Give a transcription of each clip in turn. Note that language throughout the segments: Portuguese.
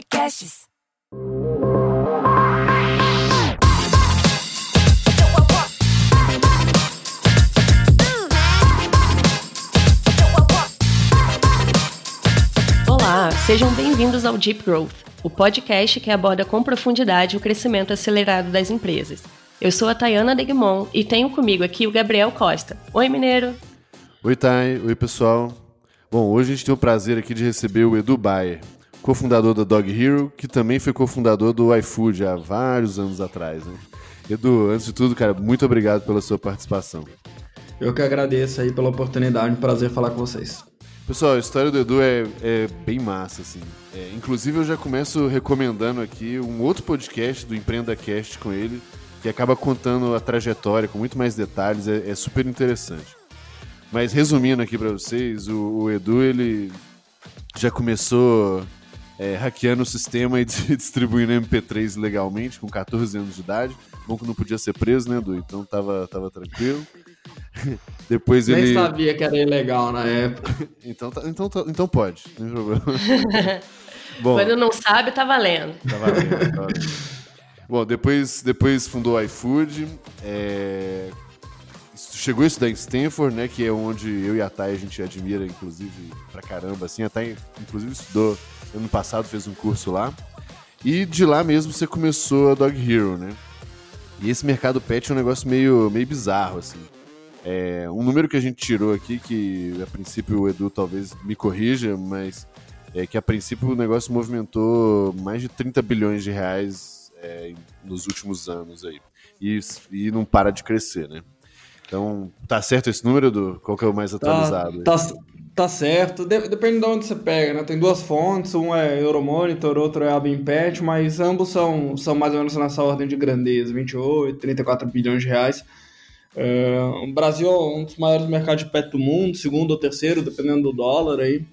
Podcasts. Olá, sejam bem-vindos ao Deep Growth, o podcast que aborda com profundidade o crescimento acelerado das empresas. Eu sou a Tayana Degmon e tenho comigo aqui o Gabriel Costa. Oi, Mineiro! Oi, Thay. Oi, pessoal. Bom, hoje a gente tem o prazer aqui de receber o Edu Bayer, cofundador da Dog Hero, que também foi cofundador do iFood há vários anos atrás. Né? Edu, antes de tudo, cara, muito obrigado pela sua participação. Eu que agradeço aí pela oportunidade, um prazer falar com vocês. Pessoal, a história do Edu é, é bem massa, assim. É, inclusive, eu já começo recomendando aqui um outro podcast do Empreenda Cast com ele, que acaba contando a trajetória com muito mais detalhes, é, é super interessante. Mas resumindo aqui para vocês, o, o, Edu ele já começou é, hackeando o sistema e distribuindo MP3 legalmente com 14 anos de idade. Bom que não podia ser preso, né, Edu? Então tava, tava tranquilo. Depois Nem ele. sabia que era ilegal na época. então, tá, então, tá, então pode, não tem problema. Bom, Quando não sabe, tá valendo. Tá valendo, tá valendo. Bom, depois, depois fundou o iFood. É... Chegou a estudar em Stanford, né? Que é onde eu e a Thay a gente admira, inclusive, pra caramba. Assim, a Thay, inclusive, estudou ano passado, fez um curso lá. E de lá mesmo você começou a Dog Hero, né? E esse mercado pet é um negócio meio, meio bizarro, assim. É, um número que a gente tirou aqui, que a princípio o Edu talvez me corrija, mas é que a princípio o negócio movimentou mais de 30 bilhões de reais é, nos últimos anos aí. E, e não para de crescer, né? Então, tá certo esse número, Edu? Qual que é o mais atualizado? Tá, tá, tá, certo. Depende de onde você pega, né? Tem duas fontes, um é Euromonitor, outro é Abimpet, mas ambos são, são mais ou menos nessa ordem de grandeza, 28, 34 bilhões de reais. Uh, o Brasil é um dos maiores mercados de pet do mundo, segundo ou terceiro, dependendo do dólar aí.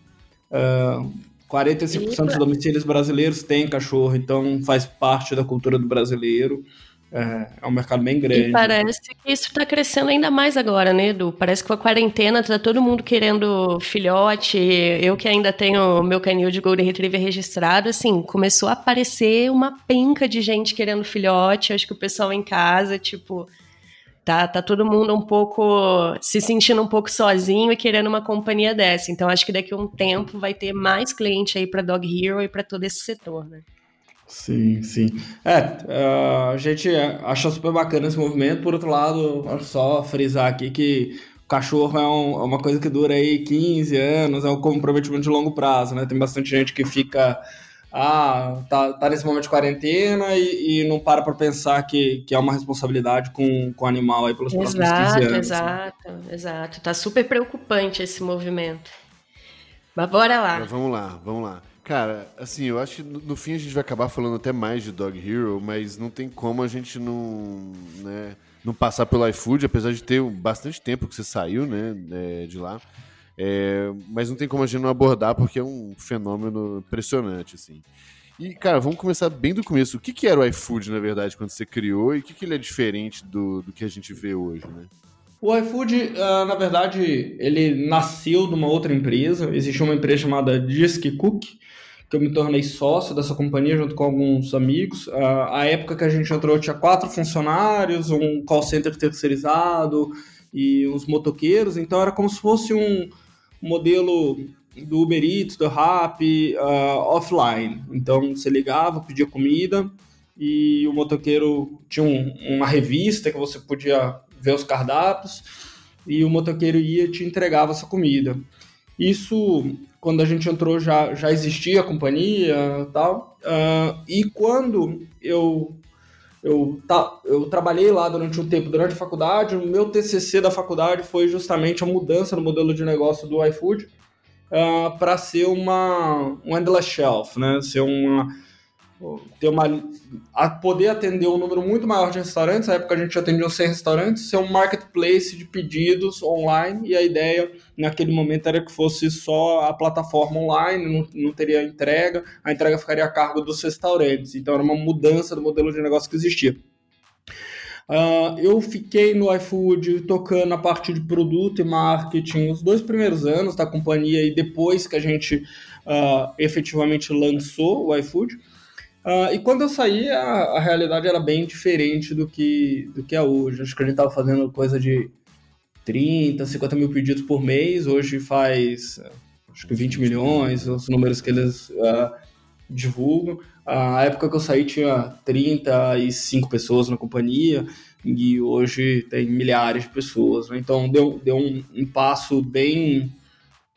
Uh, 45% dos domicílios brasileiros têm cachorro, então faz parte da cultura do brasileiro. É, é um mercado bem grande. E parece que isso está crescendo ainda mais agora, né, Edu? Parece que com a quarentena tá todo mundo querendo filhote. Eu que ainda tenho meu canil de Golden Retriever registrado, assim, começou a aparecer uma penca de gente querendo filhote. Acho que o pessoal em casa, tipo, tá, tá todo mundo um pouco se sentindo um pouco sozinho e querendo uma companhia dessa. Então acho que daqui a um tempo vai ter mais cliente aí para Dog Hero e para todo esse setor, né? Sim, sim. É, a gente acha super bacana esse movimento. Por outro lado, só frisar aqui que o cachorro é, um, é, uma coisa que dura aí 15 anos, é um comprometimento de longo prazo, né? Tem bastante gente que fica ah, tá, tá nesse momento de quarentena e, e não para para pensar que, que é uma responsabilidade com, com o animal aí pelos exato, próximos 15 anos. Exato, né? exato. Tá super preocupante esse movimento. Mas bora lá. Mas vamos lá, vamos lá. Cara, assim, eu acho que no, fim a gente vai acabar falando até mais de Dog Hero, mas não tem como a gente não, né, não passar pelo iFood, apesar de ter bastante tempo que você saiu, né, é, de lá. É, mas não tem como a gente não abordar porque é um fenômeno impressionante, assim. E, cara, vamos começar bem do começo. O que, que era o iFood, na verdade, quando você criou e o que, que ele é diferente do, do que a gente vê hoje, né? O iFood, uh, na verdade, ele nasceu de uma outra empresa. Existia uma empresa chamada Disc Cook, que eu me tornei sócio dessa companhia junto com alguns amigos. Uh, a época que a gente entrou tinha quatro funcionários, um call center terceirizado e uns motoqueiros, então era como se fosse um modelo do Uber Eats, do Rappi, uh, offline. Então você ligava, pedia comida e o motoqueiro tinha um, uma revista que você podia ver os cardápios e o motoqueiro ia e te entregava essa comida. Isso quando a gente entrou já, já existia a companhia tal. Uh, e quando eu, eu, tá, eu trabalhei lá durante um tempo, durante a faculdade, o meu TCC da faculdade foi justamente a mudança no modelo de negócio do iFood uh, para ser uma um endless shelf, né? ser uma ter uma a poder atender um número muito maior de restaurantes. Na época a gente atendia 100 restaurantes, ser um marketplace de pedidos online e a ideia naquele momento era que fosse só a plataforma online, não, não teria entrega, a entrega ficaria a cargo dos restaurantes. Então era uma mudança do modelo de negócio que existia. Uh, eu fiquei no iFood tocando a parte de produto e marketing os dois primeiros anos da companhia e depois que a gente uh, efetivamente lançou o iFood. Uh, e quando eu saí, a, a, realidade era bem diferente do que, do que é hoje. Acho que a gente estava fazendo coisa de 30, 50 mil pedidos por mês, hoje faz acho que 20 milhões, os números que eles uh, divulgam. A época que eu saí tinha 35 pessoas na companhia e hoje tem milhares de pessoas. Né? Então deu, deu um, um, passo bem,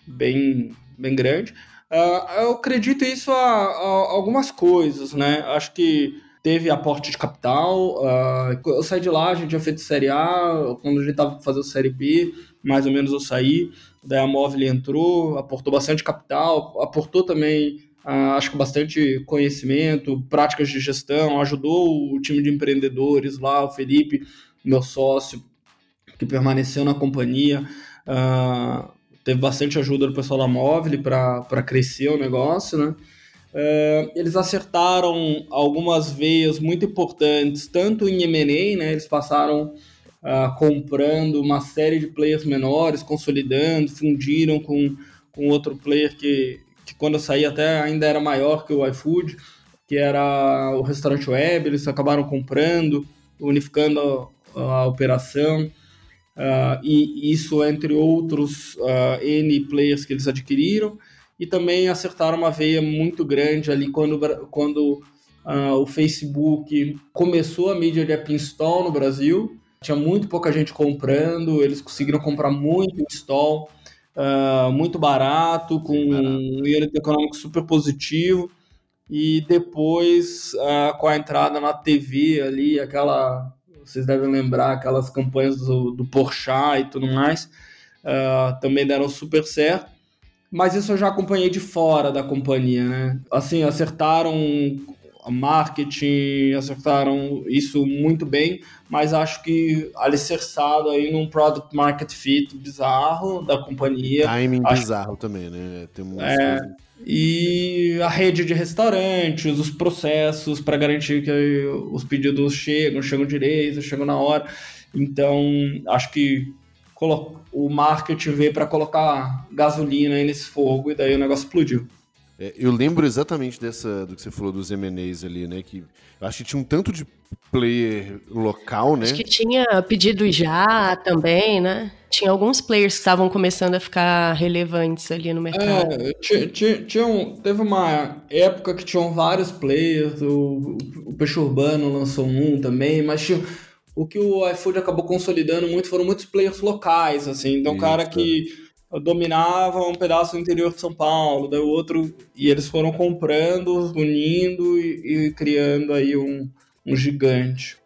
bem, bem grande. Uh, eu acredito isso a, a, algumas coisas, né? Acho que teve aporte de capital. Uh, eu saí de lá, a gente tinha feito Série A, quando a gente estava fazendo Série B, mais ou menos eu saí. Daí a Móvel entrou, aportou bastante capital, aportou também, uh, acho que bastante conhecimento, práticas de gestão, ajudou o time de empreendedores lá, o Felipe, meu sócio, que permaneceu na companhia. Uh, teve bastante ajuda do pessoal da Móvel para crescer o negócio, né? Uh, eles acertaram algumas veias muito importantes, tanto em M&A, né? Eles passaram uh, comprando uma série de players menores, consolidando, fundiram com, com outro player que, que quando eu saí até ainda era maior que o iFood, que era o restaurante web, eles acabaram comprando, unificando a, a operação. Uh, e isso entre outros uh, N players que eles adquiriram, e também acertaram uma veia muito grande ali quando, quando uh, o Facebook começou a mídia de app install no Brasil, tinha muito pouca gente comprando, eles conseguiram comprar muito install, muito barato, com um unit econômico super positivo, e depois com a entrada na TV ali, aquela vocês devem lembrar aquelas campanhas do, do Porsche e tudo mais, uh, também deram super certo. Mas isso eu já acompanhei de fora da companhia, né? Assim, acertaram marketing, acertaram isso muito bem, mas acho que alicerçado aí num product market fit bizarro da companhia. Timing acho... bizarro também, né? Tem é, e a rede de restaurantes, os processos para garantir que os pedidos chegam, chegam direito, chegam na hora. Então, acho que o marketing veio para colocar gasolina aí nesse fogo e daí o negócio explodiu. É, eu lembro exatamente dessa do que você falou dos M&As ali, né? Que eu acho que tinha um tanto de player local, né? Acho que tinha pedido já também, né? Tinha alguns players que estavam começando a ficar relevantes ali no mercado. É, tinha, tinha, tinha um, teve uma época que tinham vários players, o, o Peixe Urbano lançou um também, mas tinha, o que o iFood acabou consolidando muito foram muitos players locais, assim. Então, Isso, cara que dominava um pedaço do interior de São Paulo, daí o outro, e eles foram comprando, unindo e, e criando aí um, um gigante.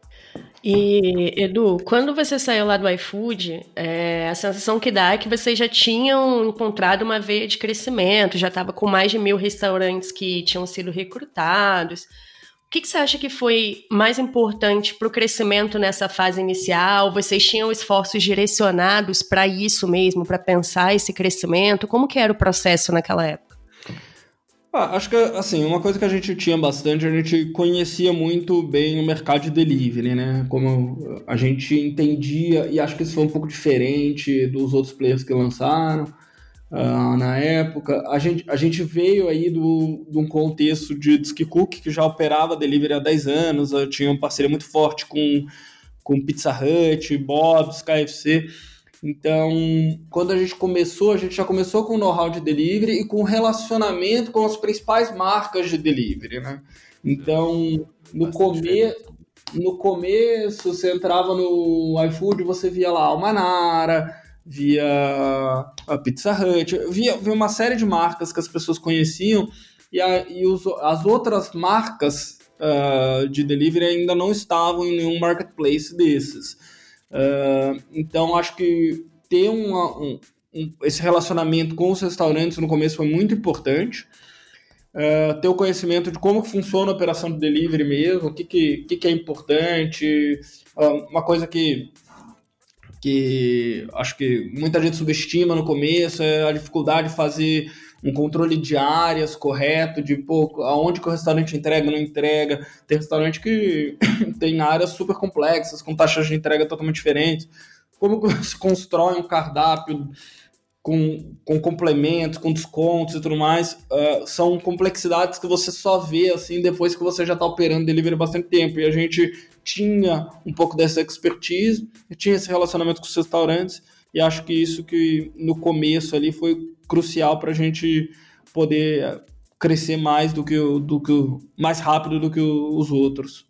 E, Edu, quando você saiu lá do iFood, é, a sensação que dá é que vocês já tinham encontrado uma veia de crescimento, já estava com mais de mil restaurantes que tinham sido recrutados que, que você acha que foi mais importante para o crescimento nessa fase inicial? Vocês tinham esforços direcionados para isso mesmo, para pensar esse crescimento? Como que era o processo naquela época? Ah, acho que, assim, uma coisa que a gente tinha bastante, a gente conhecia muito bem o mercado de delivery, né? Como a gente entendia, e acho que isso foi um pouco diferente dos outros players que lançaram uh, na época. A gente, a gente veio aí do, de um contexto de Cook, que já operava delivery há 10 anos, eu tinha uma parceria muito forte com, com Pizza Hut, Bob's, KFC. Então, quando a gente começou, a gente já começou com know-how de delivery e com relacionamento com as principais marcas de delivery, né? Então, no começo, no começo, você entrava no iFood, você via lá Almanara, via a Pizza Hut, via, via uma série de marcas que as pessoas conheciam e, a, e os, as outras marcas uh, de delivery ainda não estavam em nenhum marketplace desses. Uh, então, acho que ter uma, um, um, esse relacionamento com os restaurantes no começo foi muito importante. Uh, ter o conhecimento de como funciona a operação de delivery mesmo, o que, que, que, que é importante. Uma coisa que que acho que muita gente subestima no começo, é a dificuldade de fazer um controle de áreas correto, de pô, aonde que o restaurante entrega, não entrega. Tem restaurante que tem áreas super complexas, com taxas de entrega totalmente diferentes. Como se constrói um cardápio com, com complementos, com descontos e tudo mais, uh, são complexidades que você só vê assim depois que você já está operando delivery há bastante tempo. E a gente tinha um pouco dessa expertise, tinha esse relacionamento com os restaurantes, e acho que isso que no começo ali foi crucial para a gente poder crescer mais do que, do que mais rápido do que os outros.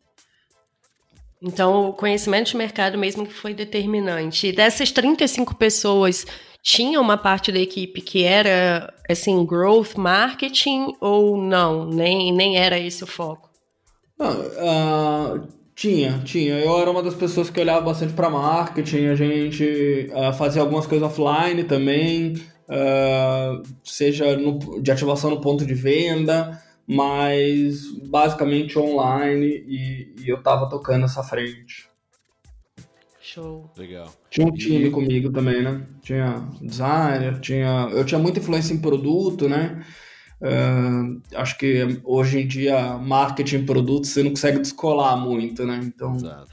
Então, o conhecimento de mercado mesmo que foi determinante. E dessas 35 pessoas, tinha uma parte da equipe que era, assim, growth marketing ou não? Nem, nem era esse o foco? uh, tinha, tinha. Eu era uma das pessoas que olhava bastante para marketing. A gente uh, fazia algumas coisas offline também uh, seja no, de ativação no ponto de venda, mas basicamente online e, e eu tava tocando essa frente. Show. Legal. Tinha um time e... comigo também, né? Tinha designer, tinha. Eu tinha muita influência em produto, né? Uh, acho que hoje em dia marketing e produto você não consegue descolar muito, né? Então. Exato.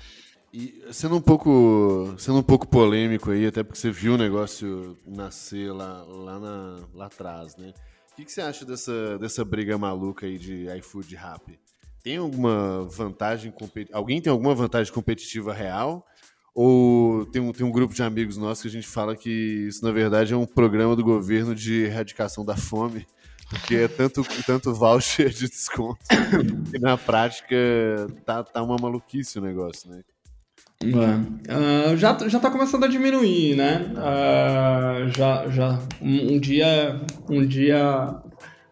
E sendo um pouco, sendo um pouco polêmico aí, até porque você viu o negócio nascer lá, lá, na, lá atrás, né? O que, que você acha dessa, dessa briga maluca aí de iFood e Rap? Tem alguma vantagem Alguém tem alguma vantagem competitiva real? Ou tem um, tem um grupo de amigos nossos que a gente fala que isso, na verdade, é um programa do governo de erradicação da fome, porque é tanto, tanto voucher de desconto que na prática tá, tá uma maluquice o negócio, né? Uh, já, já tá começando a diminuir, né? Uh, já, já um, um, dia um dia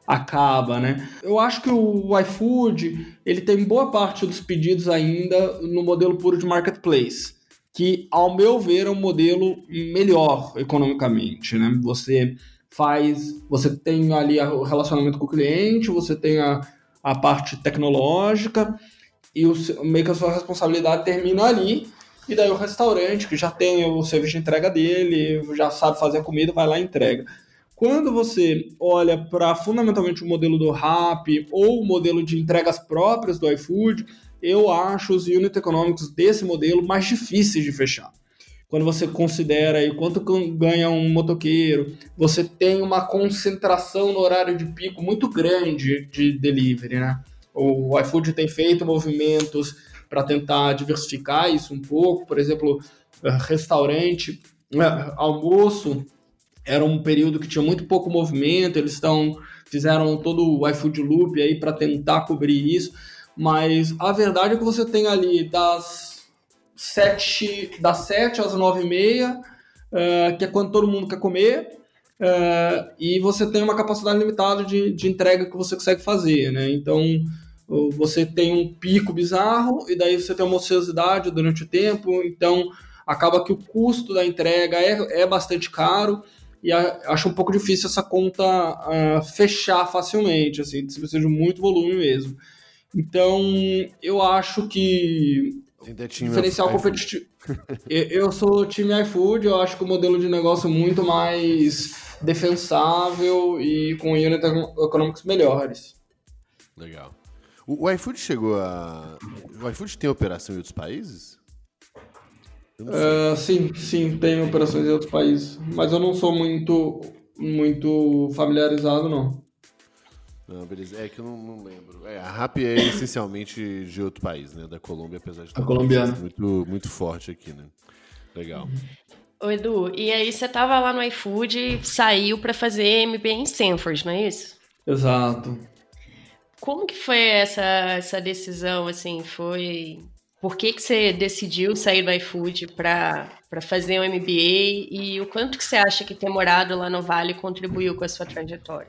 acaba, né? Eu acho que o iFood ele tem boa parte dos pedidos ainda no modelo puro de marketplace, que ao meu ver é um modelo melhor economicamente, né? Você faz, você tem ali o relacionamento com o cliente, você tem a, a parte tecnológica e o, meio que a sua responsabilidade termina ali e daí o restaurante, que já tem o serviço de entrega dele, já sabe fazer a comida, vai lá e entrega. Quando você olha para fundamentalmente o modelo do Rap ou o modelo de entregas próprias do iFood, eu acho os unit econômicos desse modelo mais difíceis de fechar. Quando você considera aí quanto ganha um motoqueiro, você tem uma concentração no horário de pico muito grande de delivery, né? O iFood tem feito movimentos para tentar diversificar isso um pouco. Por exemplo, eh, restaurante, eh, almoço, era um período que tinha muito pouco movimento, eles estão fizeram todo o iFood Loop aí para tentar cobrir isso, mas a verdade é que você tem ali das 7, das 7 às 9 e meia, uh, que é quando todo mundo quer comer, uh, e você tem uma capacidade limitada de, de entrega que você consegue fazer, né? Então, você tem um pico bizarro e daí você tem uma ociosidade durante o tempo, então acaba que o custo da entrega é, é bastante caro e a, acho um pouco difícil essa conta uh, fechar facilmente, assim, você precisa de muito volume mesmo. Então, eu acho que diferencial competitivo. eu sou time iFood, eu acho que o modelo de negócio é muito mais defensável e com unit econômicos melhores. Legal. O, o iFood chegou a. O iFood tem operação em outros países? Uh, sim, sim, tem operações em outros países. Mas eu não sou muito, muito familiarizado, não. Não, beleza. É que eu não, não lembro. É, a RAP é essencialmente de outro país, né? Da Colômbia, apesar de estar colombiana. muito, muito forte aqui, né? Legal. Ô, Edu, e aí você tava lá no iFood, saiu para fazer MBA em Stanford, não é isso? Exato. Como que foi essa, essa decisão, assim, foi... Por que, que você decidiu sair do iFood para fazer um MBA e o quanto que você acha que ter morado lá no Vale contribuiu com a sua trajetória?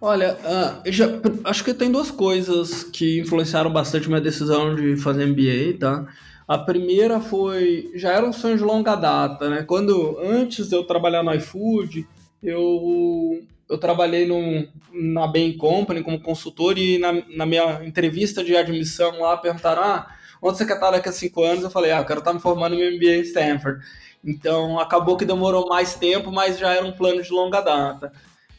Olha, uh, já, acho que tem duas coisas que influenciaram bastante minha decisão de fazer MBA, tá? A primeira foi, já era um sonho de longa data, né? Quando, antes de eu trabalhar no iFood, eu eu trabalhei no, na Bain Company como consultor e na, na, minha entrevista de admissão lá perguntaram: ah, onde você quer estar daqui a cinco anos? Eu falei: ah, eu quero estar me formando no MBA em Stanford. Então acabou que demorou mais tempo, mas já era um plano de longa data.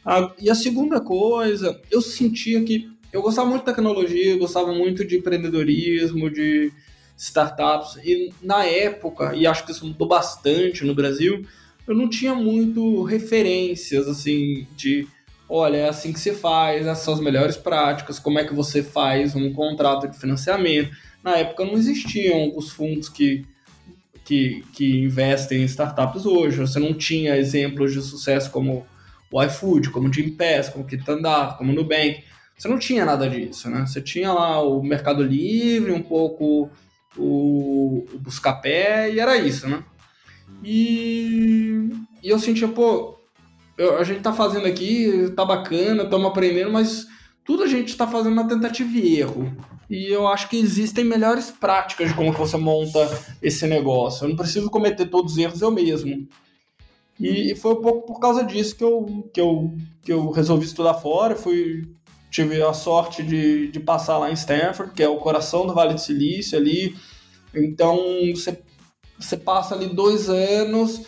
Ah, e a segunda coisa, eu sentia que eu gostava muito de tecnologia, gostava muito de empreendedorismo, de startups. E na época, e acho que isso mudou bastante no Brasil, eu não tinha muito referências assim de olha, é assim que se faz, essas são as melhores práticas, como é que você faz um contrato de financiamento. Na época não existiam os fundos que, que, que investem em startups hoje. Você não tinha exemplos de sucesso como o iFood, como o Gympass, como o Kitandar, como o Nubank. Você não tinha nada disso, né? Você tinha lá o Mercado Livre, um pouco o, o Buscapé, e era isso, né? E, e eu sentia, pô, eu, a gente tá fazendo aqui, tá bacana, estamos aprendendo, mas tudo a gente está fazendo na tentativa e erro. E eu acho que existem melhores práticas de como você monta esse negócio. Eu não preciso cometer todos os erros eu mesmo. E, foi um pouco por causa disso que eu, que eu, que eu resolvi estudar fora. Fui, tive a sorte de, de passar lá em Stanford, que é o coração do Vale do Silício ali. Então você, você passa ali dois anos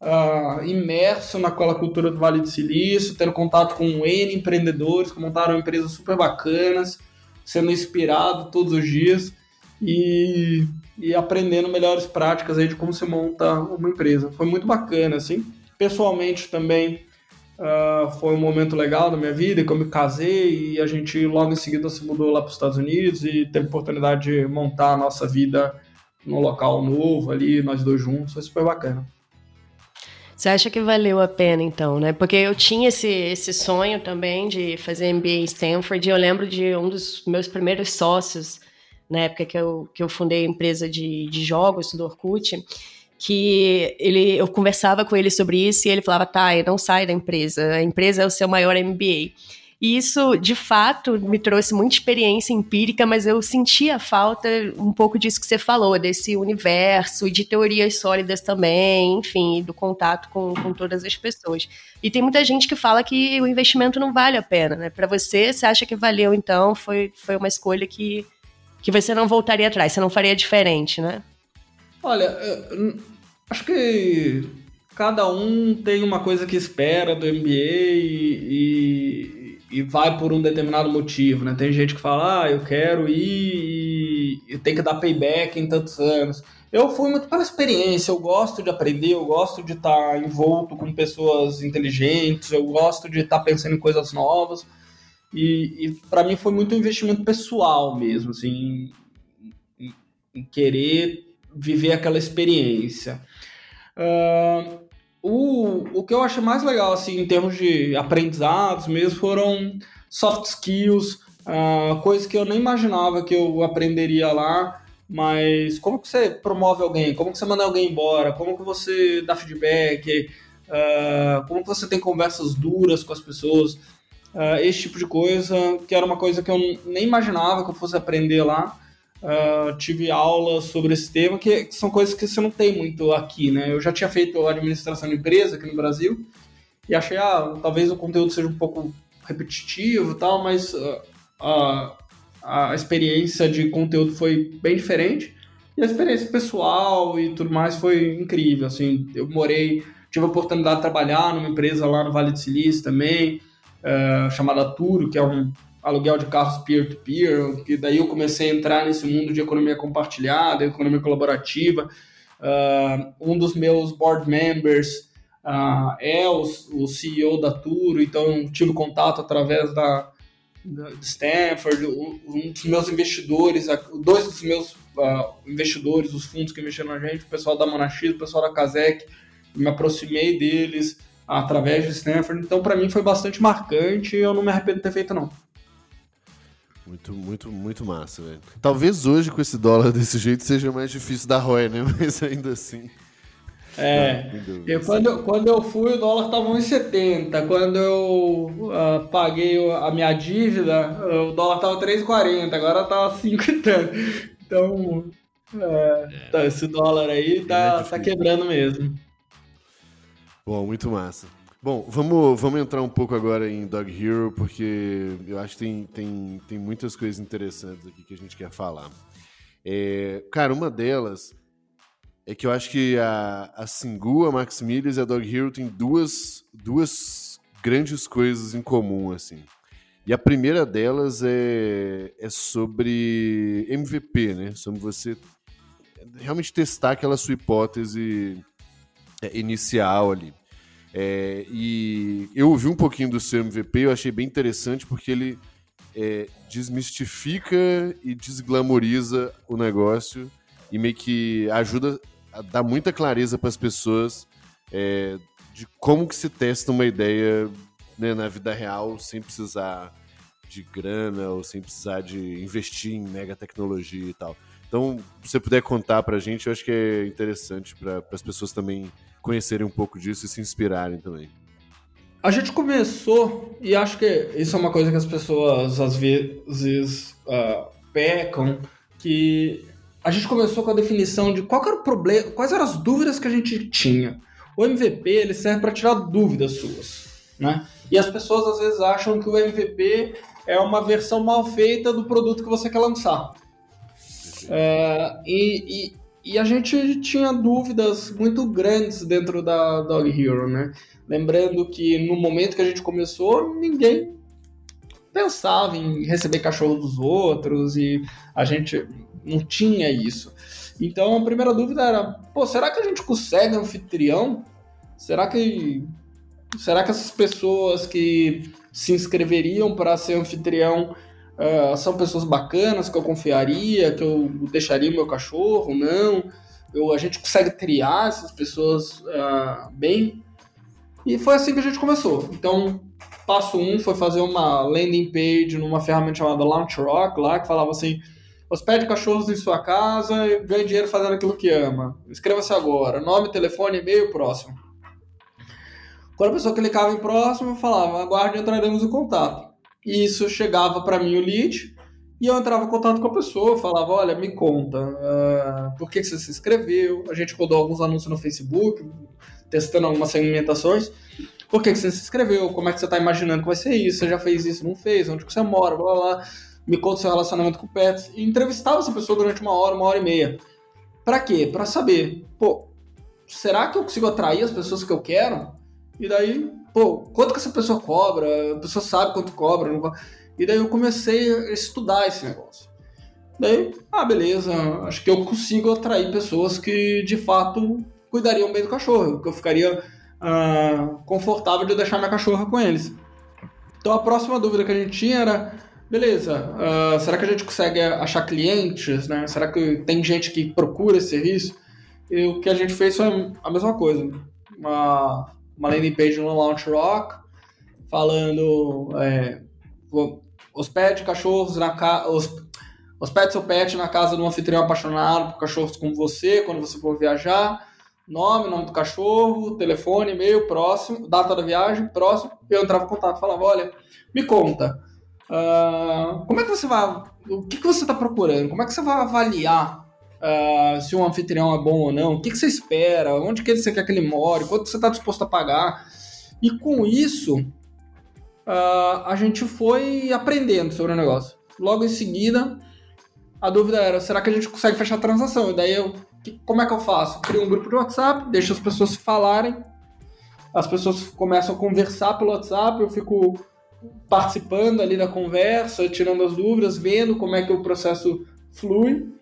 uh, imerso naquela cultura do Vale do Silício, tendo contato com N empreendedores que montaram empresas super bacanas, sendo inspirado todos os dias e, e aprendendo melhores práticas aí de como se monta uma empresa. Foi muito bacana, assim. Pessoalmente também uh, foi um momento legal da minha vida, que eu me casei e a gente logo em seguida se mudou lá para os Estados Unidos e teve oportunidade de montar a nossa vida num local novo ali, nós dois juntos, foi super bacana. Você acha que valeu a pena, então, né? Porque eu tinha esse, esse sonho também de fazer MBA em Stanford. E eu lembro de um dos meus primeiros sócios, na época que eu, que eu fundei a empresa de, de jogos do Orkut, que ele, eu conversava com ele sobre isso e ele falava, tá, não sai da empresa, a empresa é o seu maior MBA. E isso, de fato, me trouxe muita experiência empírica, mas eu sentia falta um pouco disso que você falou, desse universo e de teorias sólidas também, enfim, do contato com, com todas as pessoas. E tem muita gente que fala que o investimento não vale a pena, né? Para você, você acha que valeu, então, foi, foi uma escolha que, que você não voltaria atrás, você não faria diferente, né? Olha, acho que cada um tem uma coisa que espera do MBA e, e vai por um determinado motivo, né? Tem gente que fala, ah, eu quero ir e tem que dar payback em tantos anos. Eu fui muito pela experiência, eu gosto de aprender, eu gosto de estar envolto com pessoas inteligentes, eu gosto de estar pensando em coisas novas. E, e para mim foi muito um investimento pessoal mesmo, assim, em, em querer viver aquela experiência. Uh, o, o que eu achei mais legal, assim, em termos de aprendizados mesmo, foram soft skills, uh, coisas que eu nem imaginava que eu aprenderia lá, mas como que você promove alguém, como que você manda alguém embora, como que você dá feedback, uh, como que você tem conversas duras com as pessoas, uh, esse tipo de coisa, que era uma coisa que eu nem imaginava que eu fosse aprender lá, Uh, tive aulas sobre esse tema, que, são coisas que você não tem muito aqui, né? Eu já tinha feito administração de empresa aqui no Brasil e achei, ah, talvez o conteúdo seja um pouco repetitivo e tal, mas uh, a, a experiência de conteúdo foi bem diferente e a experiência pessoal e tudo mais foi incrível, assim, eu morei, tive a oportunidade de trabalhar numa empresa lá no Vale do Silício também, uh, chamada Turo, que é um aluguel de carros peer-to-peer, -peer, que daí eu comecei a entrar nesse mundo de economia compartilhada, economia colaborativa. Uh, um dos meus board members uh, é o, o, CEO da Turo, então tive contato através da, da Stanford. Um, dos meus investidores, dois dos meus uh, investidores, os fundos que investiram na gente, o pessoal da Monax, o pessoal da Kazek, me aproximei deles através de Stanford. Então, para mim foi bastante marcante e eu não me arrependo de ter feito, não. Muito, muito, muito massa, velho. Talvez hoje, com esse dólar desse jeito, seja mais difícil dar ROI, né? Mas ainda assim. É, não, eu, quando, quando eu fui, o dólar estava 1,70. Quando eu uh, paguei a minha dívida, o dólar estava 3,40. Agora está 5 e tanto. Então, é, é. Tá, esse dólar aí tá, tá quebrando mesmo. Bom, muito massa. Bom, vamos, vamos entrar um pouco agora em Dog Hero, porque eu acho que tem, tem, tem muitas coisas interessantes aqui que a gente quer falar. É, cara, uma delas é que eu acho que a, a Singu, a Maximilians e a Dog Hero tem duas, duas grandes coisas em comum, assim. E a primeira delas é, é sobre MVP, né? Sobre você realmente testar aquela sua hipótese é, inicial ali. É, e eu ouvi um pouquinho do seu MVP, eu achei bem interessante porque ele é, desmistifica e desglamoriza o negócio e meio que ajuda a dar muita clareza para as pessoas é, de como que se testa uma ideia né, na vida real sem precisar de grana ou sem precisar de investir em mega tecnologia e tal. Então, se você puder contar para a gente, eu acho que é interessante para as pessoas também conhecerem um pouco disso e se inspirarem também. A gente começou, e acho que isso é uma coisa que as pessoas às vezes uh, pecam, que a gente começou com a definição de qual era o problema, quais eram as dúvidas que a gente tinha. O MVP ele serve para tirar dúvidas suas, né? E as pessoas às vezes acham que o MVP é uma versão mal feita do produto que você quer lançar. É, e, e, e, a gente tinha dúvidas muito grandes dentro da Dog Hero, né? Lembrando que no momento que a gente começou, ninguém pensava em receber cachorro dos outros e a gente não tinha isso. Então a primeira dúvida era: pô, será que a gente consegue anfitrião? Será que será que essas pessoas que se inscreveriam para ser anfitrião uh, são pessoas bacanas que eu confiaria, que eu deixaria o meu cachorro? Não. Eu, a gente consegue triar essas pessoas uh, bem? E foi assim que a gente começou. Então, passo um foi fazer uma landing page numa ferramenta chamada Launch Rock, lá, que falava assim: hospede cachorros em sua casa e ganhe dinheiro fazendo aquilo que ama. Inscreva-se agora. Nome, telefone, e-mail, próximo. Quando a pessoa clicava em próximo, falava: aguarde, entraremos em contato. E isso chegava para mim o lead. E eu entrava em contato com a pessoa, falava, olha, me conta, uh, por que, que você se inscreveu? A gente rodou alguns anúncios no Facebook, testando algumas segmentações. Por que, que você se inscreveu? Como é que você está imaginando que vai ser isso? Você já fez isso? Não fez? Onde que você mora? Blá, blá, blá. Me conta o seu relacionamento com o Pets. E entrevistava essa pessoa durante uma hora, uma hora e meia. Para quê? Para saber, pô, será que eu consigo atrair as pessoas que eu quero? E daí, pô, quanto que essa pessoa cobra? A pessoa sabe quanto cobra. Não... E daí eu comecei a estudar esse negócio. Daí, ah, beleza, acho que eu consigo atrair pessoas que de fato cuidariam bem do cachorro, que eu ficaria uh, confortável de deixar minha cachorra com eles. Então a próxima dúvida que a gente tinha era, beleza, uh, será que a gente consegue achar clientes, né? Será que tem gente que procura esse serviço? E o que a gente fez foi a mesma coisa. Uma, uma landing page no Launch Rock, falando é, hospede cachorros na casa hospede seu pet na casa de um anfitrião apaixonado por cachorros como você, quando você for viajar nome, nome do cachorro, telefone, e-mail, próximo, data da viagem, próximo. Eu entrava em contato, falava, olha, me conta, uh, como é que você vai, o que, que você está procurando? Como é que você vai avaliar uh, se um anfitrião é bom ou não? O que, que você espera? Onde que você quer que ele more? Quanto você está disposto a pagar? E com isso, uh, a gente foi aprendendo sobre o negócio. Logo em seguida, a dúvida era, será que a gente consegue fechar a transação? E daí eu que, como é que eu faço? Crio um grupo de WhatsApp, deixo as pessoas falarem, as pessoas começam a conversar pelo WhatsApp, eu fico participando ali da conversa, tirando as dúvidas, vendo como é que o processo flui,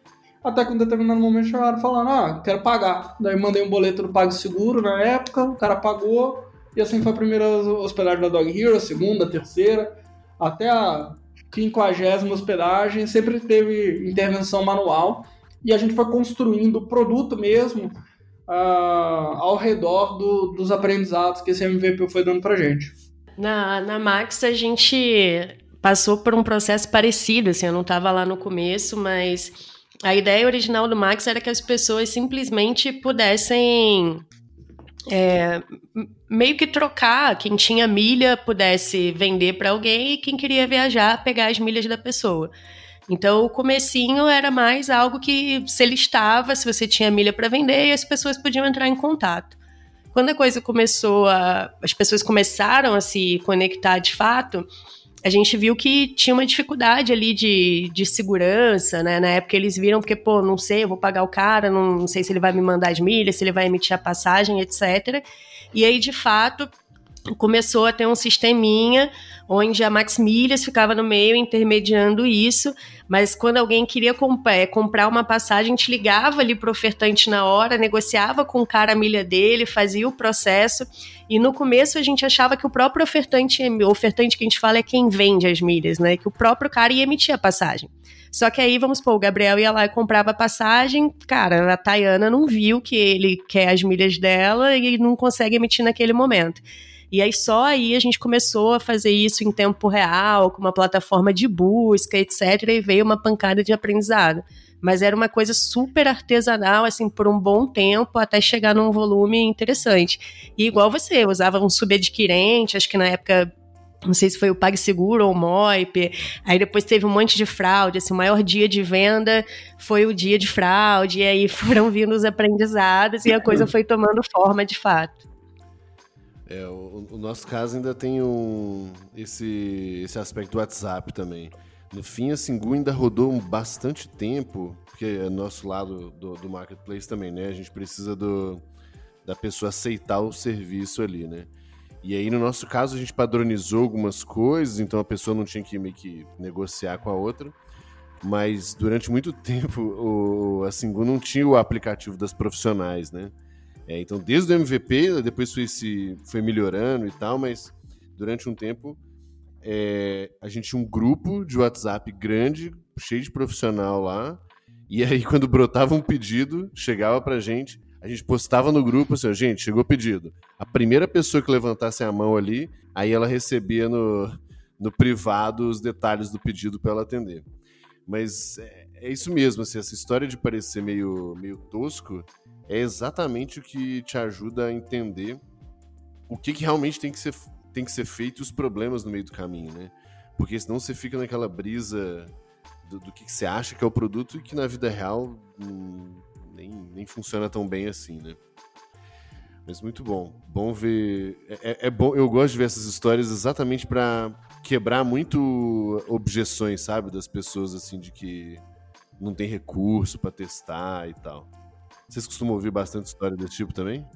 até que um determinado momento chegaram falando, ah, quero pagar. Daí mandei um boleto do PagSeguro na época, o cara pagou, e assim foi a primeira hospedagem da Dog Hero, a segunda, a terceira, até a quinquagésima hospedagem, sempre teve intervenção manual, e a gente foi construindo o produto mesmo uh, ao redor do, dos aprendizados que esse MVP foi dando pra gente. Na, na Max, a gente passou por um processo parecido, assim, eu não estava lá no começo, mas a ideia original do Max era que as pessoas simplesmente pudessem é, meio que trocar, quem tinha milha pudesse vender para alguém e quem queria viajar pegar as milhas da pessoa. Então, o comecinho era mais algo que se listava, se você tinha milha para vender, e as pessoas podiam entrar em contato. Quando a coisa começou a. as pessoas começaram a se conectar de fato, a gente viu que tinha uma dificuldade ali de, de segurança, né? Na época eles viram, porque, pô, não sei, eu vou pagar o cara, não, não sei se ele vai me mandar as milhas, se ele vai emitir a passagem, etc. E aí, de fato, começou a ter um sisteminha onde a Max Milhas ficava no meio intermediando isso, mas quando alguém queria comp é, comprar uma passagem, a gente ligava ali pro ofertante na hora, negociava com o cara a milha dele, fazia o processo, e no começo a gente achava que o próprio ofertante, o ofertante que a gente fala é quem vende as milhas, né, que o próprio cara ia emitir a passagem. Só que aí, vamos supor, o Gabriel ia lá e comprava a passagem, cara, a Tayana não viu que ele quer as milhas dela e não consegue emitir naquele momento. E aí só aí a gente começou a fazer isso em tempo real, com uma plataforma de busca, etc. E veio uma pancada de aprendizado. Mas era uma coisa super artesanal, assim, por um bom tempo, até chegar num volume interessante. E igual você, usava um subadquirente, acho que na época não sei se foi o PagSeguro ou o Moip, aí depois teve um monte de fraude, assim, o maior dia de venda foi o dia de fraude, e aí foram vindo os aprendizados e a coisa foi tomando forma de fato. É, o, o, nosso caso ainda tem um, esse, esse aspecto do WhatsApp também. No fim, a Singu ainda rodou um bastante tempo, porque é nosso lado do, do marketplace também, né? A gente precisa do, da pessoa aceitar o serviço ali, né? E aí, no nosso caso, a gente padronizou algumas coisas, então a pessoa não tinha que meio que negociar com a outra. Mas durante muito tempo, o, a Singu não tinha o aplicativo das profissionais, né? É, então, desde o MVP, depois foi, se, foi melhorando e tal, mas durante um tempo é, a gente tinha um grupo de WhatsApp grande, cheio de profissional lá, e aí quando brotava um pedido, chegava pra gente, a gente postava no grupo assim, gente, chegou o pedido. A primeira pessoa que levantasse a mão ali, aí ela recebia no, no privado os detalhes do pedido para ela atender. Mas é, é, isso mesmo, assim, essa história de parecer meio, meio tosco é exatamente o que te ajuda a entender o que, que realmente tem que, ser, tem que ser feito e os problemas no meio do caminho, né? Porque senão você fica naquela brisa do, do que, que, você acha que é o produto e que na vida real nem, nem funciona tão bem assim, né? Mas muito bom. Bom ver. É, é, é bom. Eu gosto de ver essas histórias exatamente para quebrar muito objeções, sabe, das pessoas assim de que não tem recurso para testar e tal. Vocês costumam ouvir bastante história desse tipo também?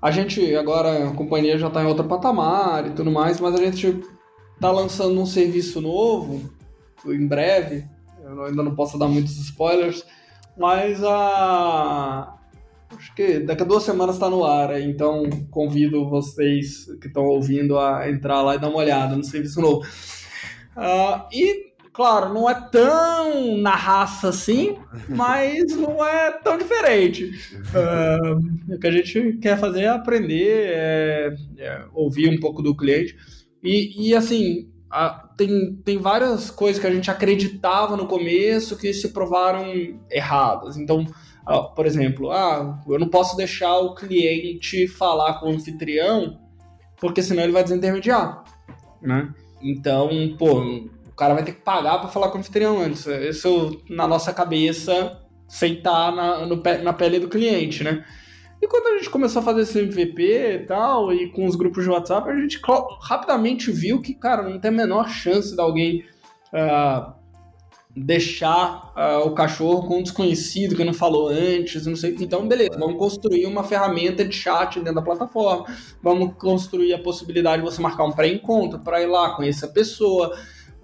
A gente, agora, a companhia já está em outro patamar e tudo mais, mas a gente está lançando um serviço novo, em breve, eu ainda não posso dar muitos spoilers, mas a... Acho que daqui a duas semanas está no ar, então convido vocês que estão ouvindo a entrar lá e dar uma olhada no serviço novo. Uh, e Claro, não é tão na raça assim, mas não é tão diferente. Uh, o que a gente quer fazer é aprender, é, é ouvir um pouco do cliente. E, e assim, a, tem, tem várias coisas que a gente acreditava no começo que se provaram erradas. Então, por exemplo, ah, eu não posso deixar o cliente falar com o anfitrião, porque senão ele vai desintermediar. Né? Então, pô, cara vai ter que pagar para falar com o anfitrião antes. Isso, na nossa cabeça, sentar na, no, na pele do cliente, né? E quando a gente começou a fazer esse MVP e tal, e com os grupos de WhatsApp, a gente rapidamente viu que, cara, não tem a menor chance de alguém uh, deixar uh, o cachorro com um desconhecido que não falou antes, não sei. Então, beleza, vamos construir uma ferramenta de chat dentro da plataforma, vamos construir a possibilidade de você marcar um pré-encontro para ir lá, conhecer a pessoa,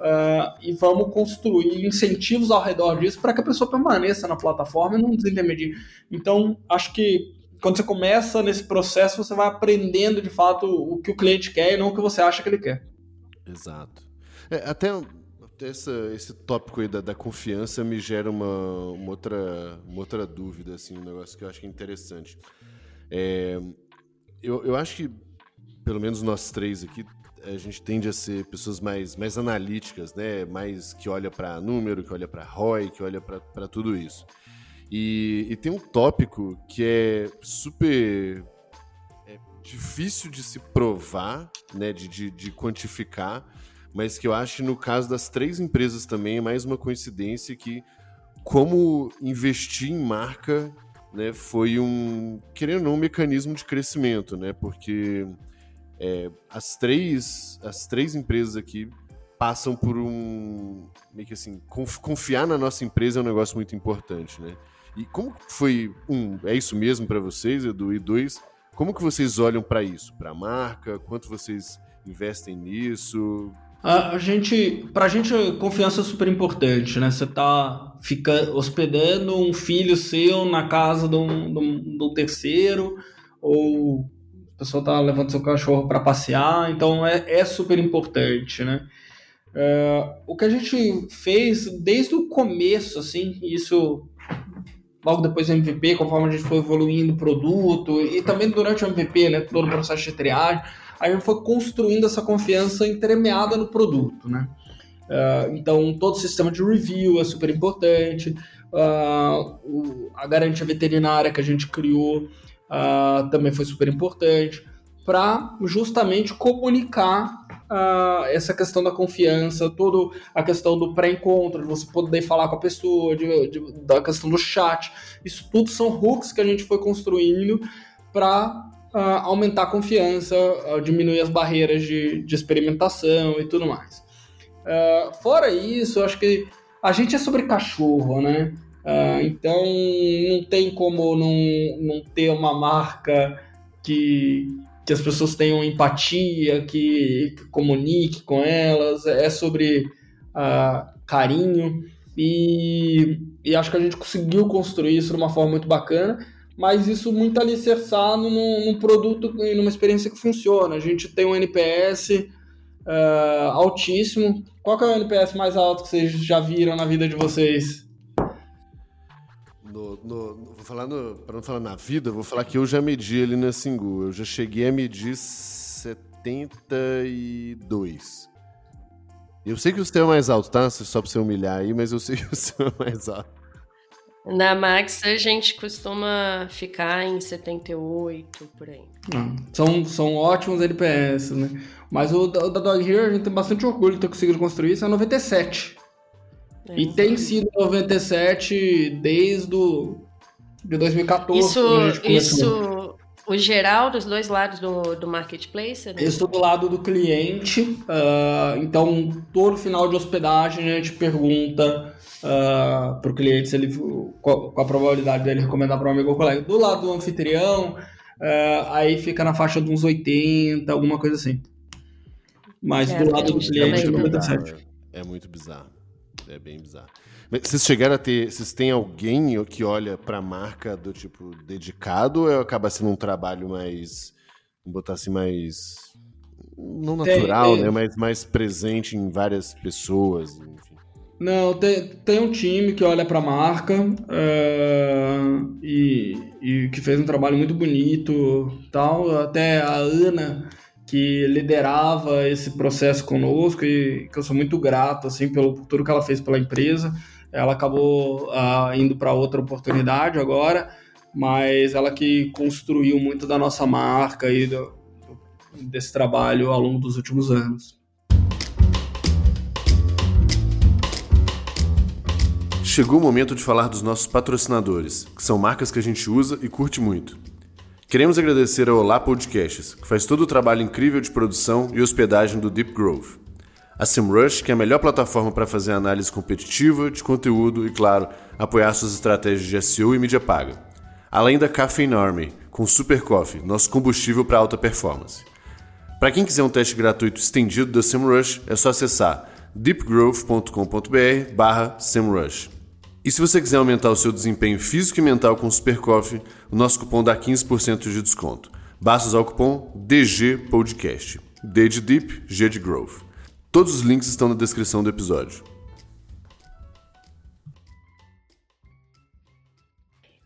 Uh, e vamos construir incentivos ao redor disso para que a pessoa permaneça na plataforma e não desintermedie. Então, acho que quando você começa nesse processo, você vai aprendendo de fato o que o cliente quer e não o que você acha que ele quer. Exato. É, até, essa, esse tópico aí da, da confiança me gera uma, uma, outra, uma outra dúvida, assim, um negócio que eu acho que é interessante. É, eu, eu acho que, pelo menos nós três aqui, a gente tende a ser pessoas mais, mais analíticas, né? Mais que olha para número, que olha para ROI, que olha para tudo isso. E, e, tem um tópico que é super é difícil de se provar, né? De, de, de quantificar, mas que eu acho no caso das três empresas também é mais uma coincidência que como investir em marca né, foi um, querendo ou não, um mecanismo de crescimento, né? Porque é, as, três, as três empresas aqui passam por um. meio que assim, confiar na nossa empresa é um negócio muito importante, né? E como foi, um, é isso mesmo para vocês, Edu? E dois, Como que vocês olham para isso? Para a marca? Quanto vocês investem nisso? A gente, pra gente, confiança é super importante, né? Você tá fica, hospedando um filho seu na casa de um, de um, de um terceiro, ou pessoa tá levando seu cachorro para passear, então é, é super importante, né? Uh, o que a gente fez desde o começo, assim, isso logo depois do MVP, conforme a gente foi evoluindo o produto, e também durante o MVP, né, todo o processo de triagem, a gente foi construindo essa confiança entremeada no produto, né? Uh, então, todo o sistema de review é super importante, uh, a garantia veterinária que a gente criou uh, também foi super importante, para justamente comunicar uh, essa questão da confiança, toda a questão do pré-encontro, de você poder falar com a pessoa, de, de, da questão do chat. Isso tudo são hooks que a gente foi construindo para uh, ah, aumentar a confiança, uh, diminuir as barreiras de, de experimentação e tudo mais. fora isso, eu acho que a gente é sobre cachorro, né? Então não tem como não, não ter uma marca que que as pessoas tenham empatia, que, que comunique com elas, é sobre uh, carinho. E, e, acho que a gente conseguiu construir isso de uma forma muito bacana, mas isso muito alicerçado num, num produto e numa experiência que funciona. A gente tem um NPS uh, ah, altíssimo. Qual é o NPS mais alto que vocês já viram na vida de vocês? No, no, vou falar no, para não falar na vida, vou falar que eu já medi ali na Singu. Eu já cheguei a medir 72. Eu sei que o seu é mais alto, tá? Só pra você humilhar aí, mas eu sei que o seu é mais alto. Na Max a gente costuma ficar em 78, por aí. Ah, são, são ótimos LPS, né? Mas o da, Dog Hero a gente tem bastante orgulho de ter conseguido construir isso, é 97. É e tem sido 97 desde o, de 2014. Isso, isso o geral dos dois lados do, do marketplace? Né? Isso do lado do cliente. Uh, então, todo final de hospedagem a gente pergunta uh, ah, para o cliente se ele, qual, qual, a probabilidade dele recomendar para um amigo ou colega. Do lado do anfitrião, uh, aí fica na faixa de uns 80, alguma coisa assim. Mas é, do lado do cliente, 97. É muito bizarro. É bem bizarro. Mas vocês chegaram a ter. Vocês têm alguém que olha para a marca do tipo dedicado ou acaba sendo um trabalho mais. Vamos botar assim, mais. Não natural, tem, tem. né? Mas mais presente em várias pessoas, enfim. Não, tem, tem um time que olha para a marca uh, e, e que fez um trabalho muito bonito tal. Até a Ana que liderava esse processo conosco e que eu sou muito grato assim pelo tudo que ela fez pela empresa. Ela acabou uh, indo para outra oportunidade agora, mas ela que construiu muito da nossa marca e do, desse trabalho ao longo dos últimos anos. Chegou o momento de falar dos nossos patrocinadores, que são marcas que a gente usa e curte muito. Queremos agradecer ao Olá Podcasts, que faz todo o trabalho incrível de produção e hospedagem do Deep Grove. A SEMrush, que é a melhor plataforma para fazer análise competitiva, de conteúdo e, claro, apoiar suas estratégias de SEO e mídia paga. Além da Caffeine Army, com Super Coffee, nosso combustível para alta performance. Para quem quiser um teste gratuito estendido da SEMrush, é só acessar deepgrowth.com.br barra SEMrush. E se você quiser aumentar o seu desempenho físico e mental com Super Coffee, o nosso cupom dá 15% de desconto. Basta usar o cupom DG Podcast. D de Deep, G de Growth. Todos os links estão na descrição do episódio.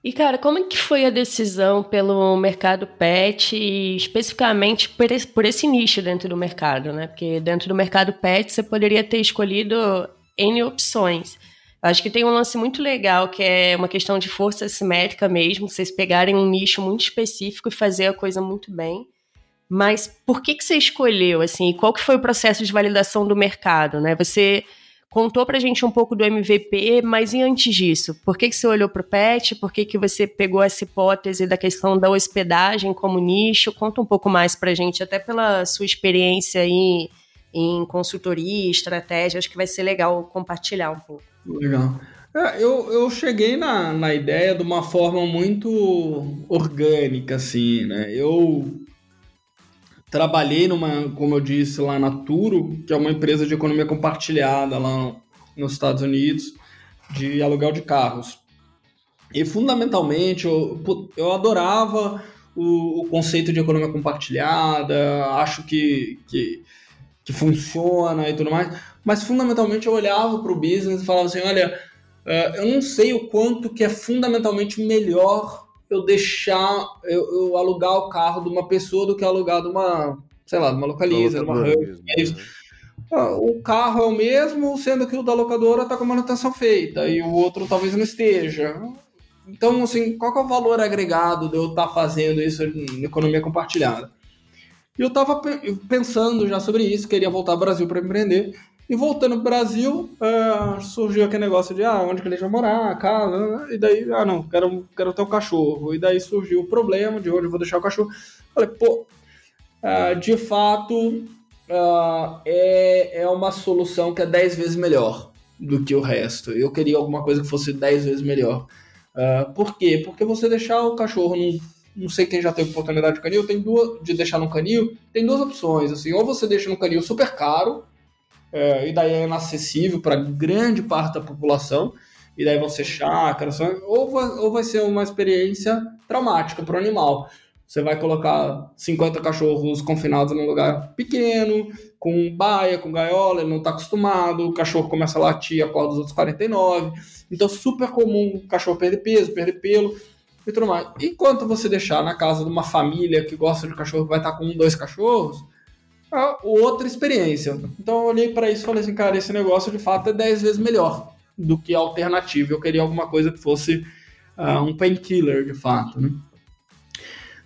E cara, como que foi a decisão pelo mercado pet e especificamente por esse, por esse nicho dentro do mercado, né? Porque dentro do mercado pet você poderia ter escolhido N opções. Acho que tem um lance muito legal, que é uma questão de força simétrica mesmo, vocês pegarem um nicho muito específico e fazer a coisa muito bem. Mas por que, que você escolheu, assim, qual que foi o processo de validação do mercado, né? Você contou pra gente um pouco do MVP, mas e antes disso? Por que, que você olhou pro PET? Por que, que você pegou essa hipótese da questão da hospedagem como nicho? Conta um pouco mais pra gente, até pela sua experiência aí em consultoria, estratégia, acho que vai ser legal compartilhar um pouco. Legal. É, eu, eu cheguei na, na ideia de uma forma muito orgânica, assim, né? Eu trabalhei numa, como eu disse, lá na Turo, que é uma empresa de economia compartilhada lá nos Estados Unidos, de aluguel de carros. E fundamentalmente eu, eu adorava o, o conceito de economia compartilhada, acho que, que, que funciona e tudo mais, mas fundamentalmente eu olhava para o business e falava assim, olha, uh, eu não sei o quanto que é fundamentalmente melhor eu deixar, eu, eu, alugar o carro de uma pessoa do que alugar de uma, sei lá, de uma localiza, de uma hub. É isso. Ah, o carro é o mesmo, sendo que o da locadora está com a manutenção feita e o outro talvez não esteja. Então, assim, qual é o valor agregado de eu estar tá fazendo isso em economia compartilhada? E eu estava pensando já sobre isso, queria voltar ao Brasil para empreender. E voltando pro Brasil, uh, surgiu aquele negócio de ah, onde que ele vai morar, casa, né? e daí, ah não, quero, quero ter o um cachorro. E daí surgiu o problema de onde eu vou deixar o cachorro. Falei, pô, uh, de fato, uh, é, é uma solução que é 10 vezes melhor do que o resto. Eu queria alguma coisa que fosse 10 vezes melhor. Por quê? Porque você deixar o cachorro num. Não sei quem já teve oportunidade de canil, tem duas, de deixar no canil, tem duas opções. Assim, ou você deixa no canil super caro, é, e daí é inacessível para grande parte da população, e daí vão ser chácaras, ou vai, ou vai ser uma experiência traumática para o animal. Você vai colocar 50 cachorros confinados num lugar pequeno, com baia, com gaiola, ele não está acostumado, o cachorro começa a latir, acorda os outros 49. Então, super comum o cachorro perder peso, perder pelo e tudo mais. Enquanto você deixar na casa de uma família que gosta de cachorro, vai estar com um, dois cachorros, é outra experiência. Então, eu olhei para isso e falei assim, cara, esse negócio de fato é 10 vezes melhor do que a alternativa. Eu queria alguma coisa que fosse uh, um painkiller, de fato, né?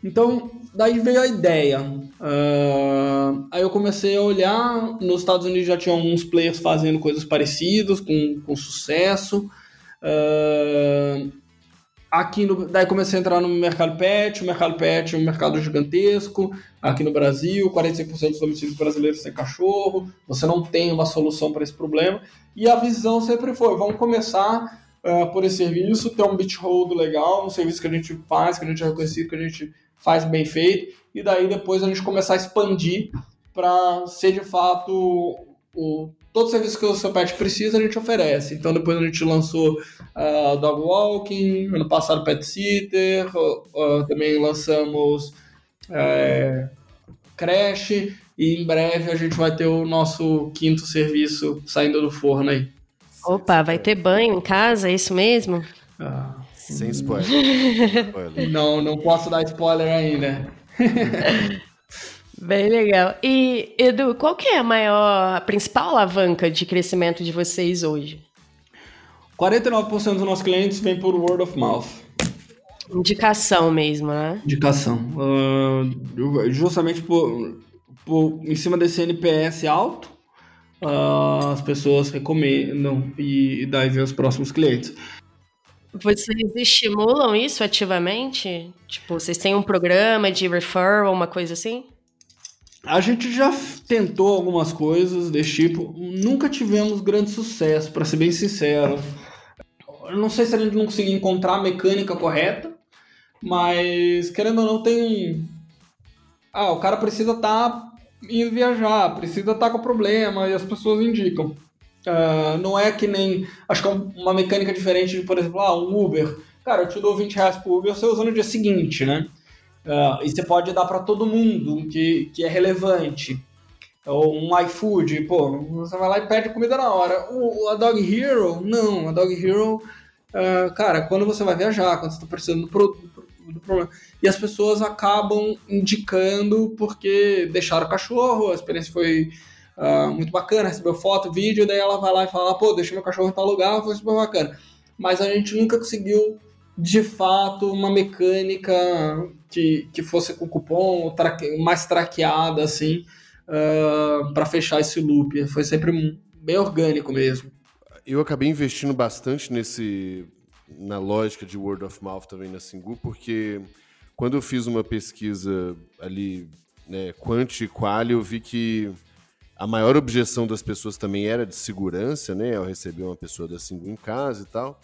Então, daí veio a ideia. Uh, aí eu comecei a olhar. Nos Estados Unidos já tinha alguns players fazendo coisas parecidas, com, com sucesso. Uh, aqui no, daí comecei a entrar no mercado pet. O mercado pet é um mercado gigantesco. Aqui no Brasil, 45% dos domicílios brasileiros têm cachorro. Você não tem uma solução para esse problema. E a visão sempre foi: vamos começar uh, por esse serviço, ter um hold legal, um serviço que a gente faz, que a gente é reconhecido, que a gente faz bem feito, e daí depois a gente começar a expandir para ser de fato o, todo serviço que o seu pet precisa, a gente oferece. Então depois a gente lançou uh, Dog Walking, ano passado Pet Sitter, uh, uh, também lançamos uh, creche, e em breve a gente vai ter o nosso quinto serviço saindo do forno aí. Opa, vai ter banho em casa, é isso mesmo? Ah, sem spoiler. não, não posso dar spoiler ainda. Bem legal. E, Edu, qual que é a maior, a principal alavanca de crescimento de vocês hoje? 49% dos nossos clientes vem por word of mouth. Indicação mesmo, né? Indicação. Uh, justamente por, por, em cima desse NPS alto, uh, as pessoas recomendam e, e daí vem os próximos clientes. Vocês estimulam isso ativamente? Tipo, vocês têm um programa de referral, uma coisa assim? A gente já tentou algumas coisas desse tipo, nunca tivemos grande sucesso, para ser bem sincero. Eu não sei se a gente não conseguiu encontrar a mecânica correta, mas querendo ou não, tem. Ah, o cara precisa estar tá indo viajar, precisa estar tá com problema e as pessoas indicam. Uh, não é que nem. Acho que é uma mecânica diferente de, por exemplo, ah, um Uber. Cara, eu te dou 20 reais por Uber, você usa no dia seguinte, né? Uh, e você pode dar para todo mundo que, que é relevante. Ou um iFood, pô, você vai lá e pede comida na hora. O, a Dog Hero, não. A Dog Hero, uh, cara, quando você vai viajar, quando você está precisando do, produto, do problema. E as pessoas acabam indicando porque deixaram o cachorro, a experiência foi uh, muito bacana, recebeu foto, vídeo, daí ela vai lá e fala, pô, deixa meu cachorro em tal lugar, foi super bacana. Mas a gente nunca conseguiu, de fato, uma mecânica que, que fosse com cupom traque, mais traqueada, assim, uh, ah, para fechar esse loop. Foi sempre bem orgânico mesmo. Eu acabei investindo bastante nesse na lógica de word of mouth também na Singu, porque quando eu fiz uma pesquisa ali, né, quanti e eu vi que a maior objeção das pessoas também era de segurança, né? Ao receber uma pessoa da Singu em casa e tal.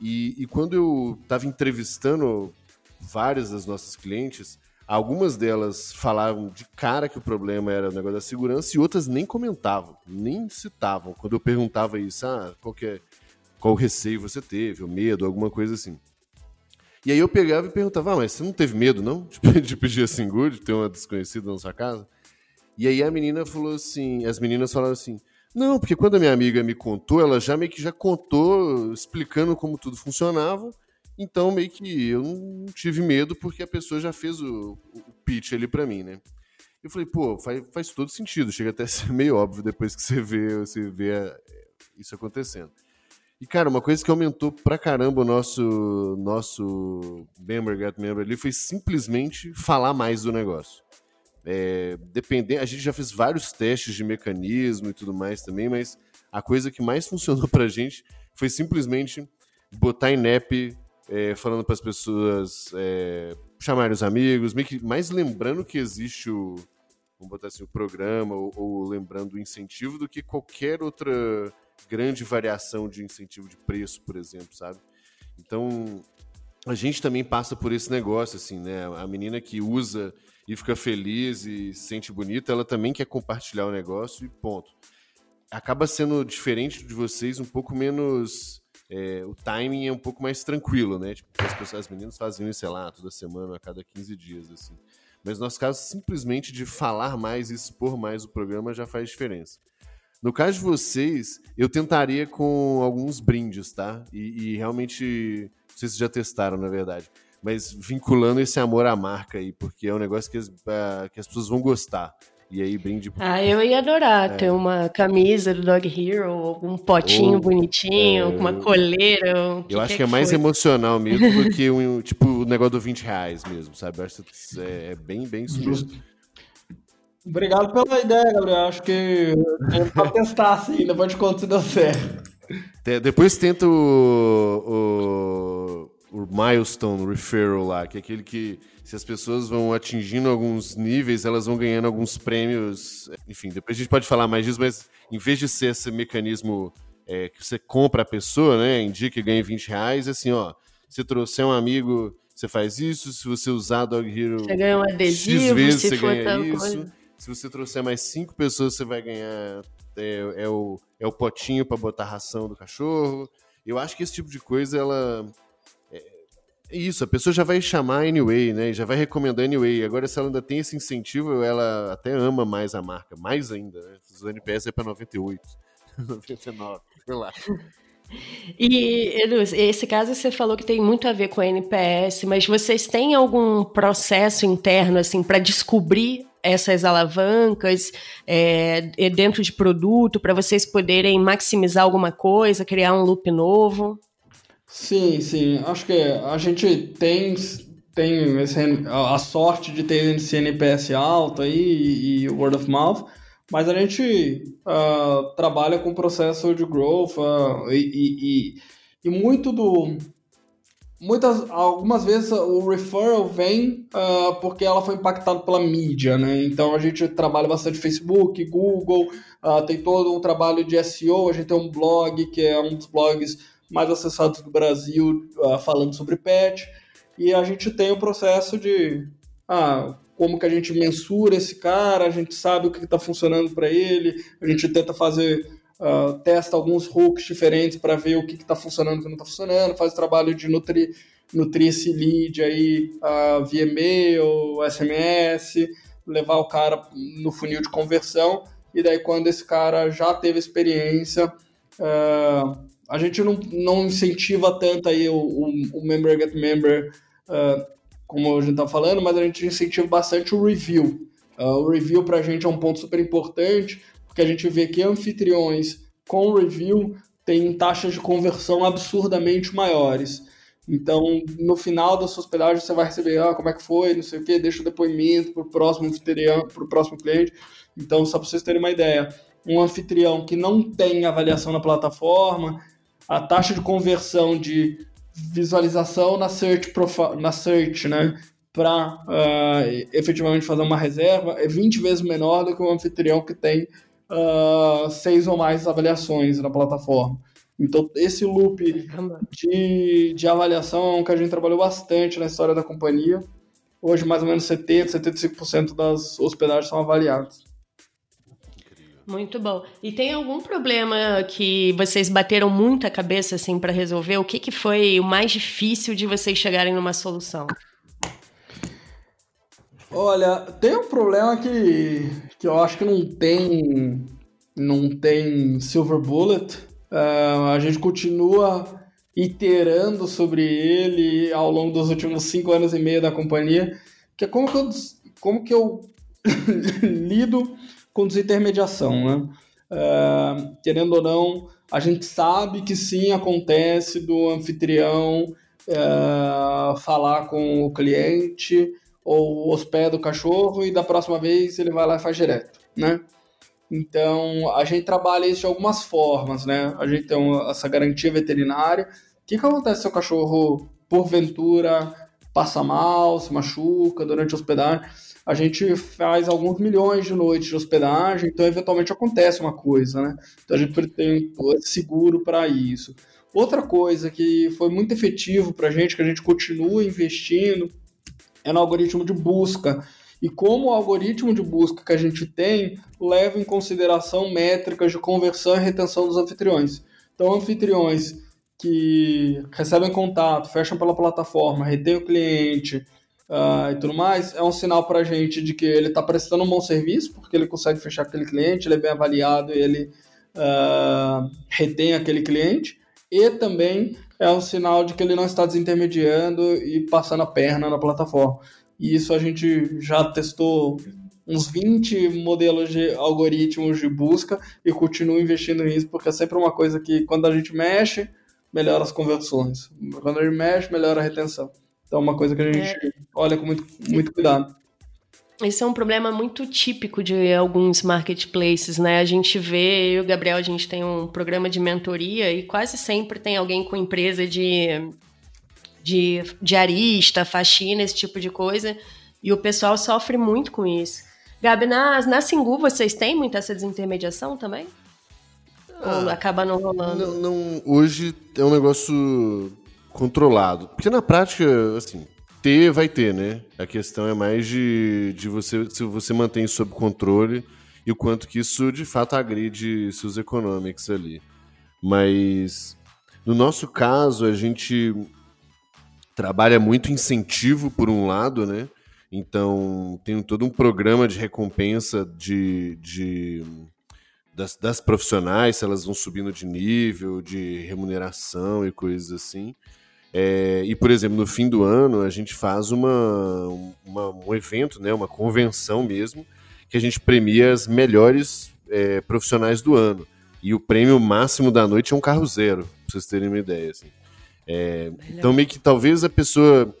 E, e quando eu estava entrevistando várias das nossas clientes, algumas delas falavam de cara que o problema era o negócio da segurança e outras nem comentavam, nem citavam. Quando eu perguntava isso, ah, qual, é, qual receio você teve, ou medo, alguma coisa assim. E aí eu pegava e perguntava, ah, mas você não teve medo, não? De pedir assim, good, de ter uma desconhecida na sua casa? E aí a menina falou assim, as meninas falaram assim, não, porque quando a minha amiga me contou, ela já meio que já contou, explicando como tudo funcionava, então meio que eu não tive medo porque a pessoa já fez o, o pitch ali para mim, né? Eu falei, pô, faz, faz todo sentido, chega até a ser meio óbvio depois que você vê, você vê é, isso acontecendo. E, cara, uma coisa que aumentou pra caramba o nosso, nosso Member Get Member ali foi simplesmente falar mais do negócio. É, dependendo, a gente já fez vários testes de mecanismo e tudo mais também, mas a coisa que mais funcionou pra gente foi simplesmente botar app é, falando para as pessoas é, chamarem os amigos, mais lembrando que existe o, vamos botar assim, o programa ou, ou lembrando o incentivo do que qualquer outra grande variação de incentivo de preço, por exemplo, sabe? Então, a gente também passa por esse negócio, assim, né? A menina que usa e fica feliz e se sente bonita, ela também quer compartilhar o negócio e ponto. Acaba sendo diferente de vocês, um pouco menos. É, o timing é um pouco mais tranquilo, né? Tipo, as pessoas, as meninas faziam isso, sei lá, toda semana, a cada 15 dias, assim. Mas no nosso caso, simplesmente de falar mais e expor mais o programa já faz diferença. No caso de vocês, eu tentaria com alguns brindes, tá? E, e realmente, não sei se já testaram, na verdade. Mas vinculando esse amor à marca aí, porque é um negócio que as, uh, que as pessoas vão gostar. E aí, brinde. Ah, eu ia adorar é. ter uma camisa do Dog Hero, um potinho Ou, bonitinho, é, uma coleira. eu que acho que, é, que mais emocional mesmo do que um, tipo, o negócio do 20 reais mesmo, sabe? Eu acho que é, é bem, bem isso mesmo. Obrigado pela ideia, Gabriel. Acho que é pra testar, assim, depois de conta se deu certo. Depois tenta o, o, o, Milestone Referral lá, que é aquele que, se as pessoas vão atingindo alguns níveis, elas vão ganhando alguns prêmios. Enfim, depois a gente pode falar mais disso, mas em vez de ser esse mecanismo é, que você compra a pessoa, né, indica e ganha 20 reais, assim, ó, se trouxer um amigo, você faz isso, se você usar Dog Hero. Você ganha um adesivo, X vezes, você ganha isso. Coisa. Se você trouxer mais cinco pessoas, você vai ganhar é, é o, é o potinho para botar ração do cachorro. Eu acho que esse tipo de coisa, ela. Isso, a pessoa já vai chamar anyway, né? Já vai recomendar anyway. Agora, se ela ainda tem esse incentivo, ela até ama mais a marca, mais ainda, né? Os NPS é para 98, 99, sei lá. E, Edu, esse caso você falou que tem muito a ver com a NPS, mas vocês têm algum processo interno, assim, para descobrir essas alavancas é, dentro de produto para vocês poderem maximizar alguma coisa, criar um loop novo? Sim, sim. Acho que a gente tem, tem a sorte de ter esse NPS alto aí e word of mouth, mas a gente uh, trabalha com processo de growth uh, e, e, e muito do, muitas, algumas vezes o referral vem uh, porque ela foi impactada pela mídia, né? Então a gente trabalha bastante Facebook, Google, tem todo um trabalho de SEO, a gente tem um blog que é um dos blogs mais acessados do Brasil uh, falando sobre pet. E a gente tem o processo de ah, como que a gente mensura esse cara, a gente sabe o que está funcionando para ele, a gente tenta fazer uh, testa alguns hooks diferentes para ver o que está funcionando e o que não está funcionando, faz o trabalho de nutrir, nutrir esse lead aí uh, via e-mail, SMS, levar o cara no funil de conversão, e daí quando esse cara já teve experiência, uh, a gente não, não incentiva tanto aí o, o, o member get member, uh, como a gente está falando, mas a gente incentiva bastante o review. Uh, o review para a gente é um ponto super importante, porque a gente vê que anfitriões com review têm taxas de conversão absurdamente maiores. Então, no final da sua hospedagem, você vai receber, ah, como é que foi, não sei o quê, deixa o depoimento para o próximo anfitrião, para o próximo cliente. Então, só para vocês terem uma ideia, um anfitrião que não tem avaliação na plataforma, a taxa de conversão de visualização na search, na search né, para uh, ah, efetivamente fazer uma reserva é 20 vezes menor do que o anfitrião que tem uh, seis ou mais avaliações na plataforma. Então, esse loop de, de avaliação é um que a gente trabalhou bastante na história da companhia. Hoje, mais ou menos 70%, 75% das hospedagens são avaliadas. Muito bom. E tem algum problema que vocês bateram muita cabeça assim para resolver? O que, que foi o mais difícil de vocês chegarem numa solução? Olha, tem um problema que, que eu acho que não tem não tem silver bullet. Uh, a gente continua iterando sobre ele ao longo dos últimos cinco anos e meio da companhia, que é como que eu, como que eu lido com desintermediação, né? Uh, querendo ou não, a gente sabe que sim acontece do anfitrião uh, falar com o cliente ou hospeda o cachorro e da próxima vez ele vai lá e faz direto, né? Então, a gente trabalha isso de algumas formas, né? A gente tem essa garantia veterinária. O que, que acontece se o cachorro, porventura, passa mal, se machuca durante a hospedagem? A gente faz alguns milhões de noites de hospedagem, então eventualmente acontece uma coisa, né? Então a gente tem seguro para isso. Outra coisa que foi muito efetivo para a gente, que a gente continua investindo, é no algoritmo de busca. E como o algoritmo de busca que a gente tem leva em consideração métricas de conversão e retenção dos anfitriões. Então, anfitriões que recebem contato, fecham pela plataforma, retêm o cliente uh, e tudo mais, é um sinal para a gente de que ele está prestando um bom serviço, porque ele consegue fechar aquele cliente, ele é bem avaliado e ele uh, retém aquele cliente. E também é um sinal de que ele não está desintermediando e passando a perna na plataforma. E isso a gente já testou uns 20 modelos de algoritmos de busca e continua investindo nisso, porque é sempre uma coisa que quando a gente mexe, melhora as conversões. Quando a gente mexe, melhora a retenção. Então é uma coisa que a gente é. olha com muito, muito cuidado. Esse é um problema muito típico de alguns marketplaces, né? A gente vê, eu e o Gabriel, a gente tem um programa de mentoria e quase sempre tem alguém com empresa de, de diarista, faxina, esse tipo de coisa, e o pessoal sofre muito com isso. Gabi, na, na Singu vocês têm muita essa desintermediação também? Ah, Ou acaba não rolando? Não, não, hoje é um negócio controlado. Porque na prática, assim, ter, vai ter, né? A questão é mais de, de você se você mantém sob controle e o quanto que isso de fato agride seus econômicos ali. Mas no nosso caso, a gente trabalha muito incentivo por um lado, né? Então tem todo um programa de recompensa de, de das, das profissionais, se elas vão subindo de nível, de remuneração e coisas assim. É, e, por exemplo, no fim do ano, a gente faz uma, uma, um evento, né, uma convenção mesmo, que a gente premia as melhores é, profissionais do ano. E o prêmio máximo da noite é um carro zero, pra vocês terem uma ideia. Assim. É, então, meio que talvez a pessoa.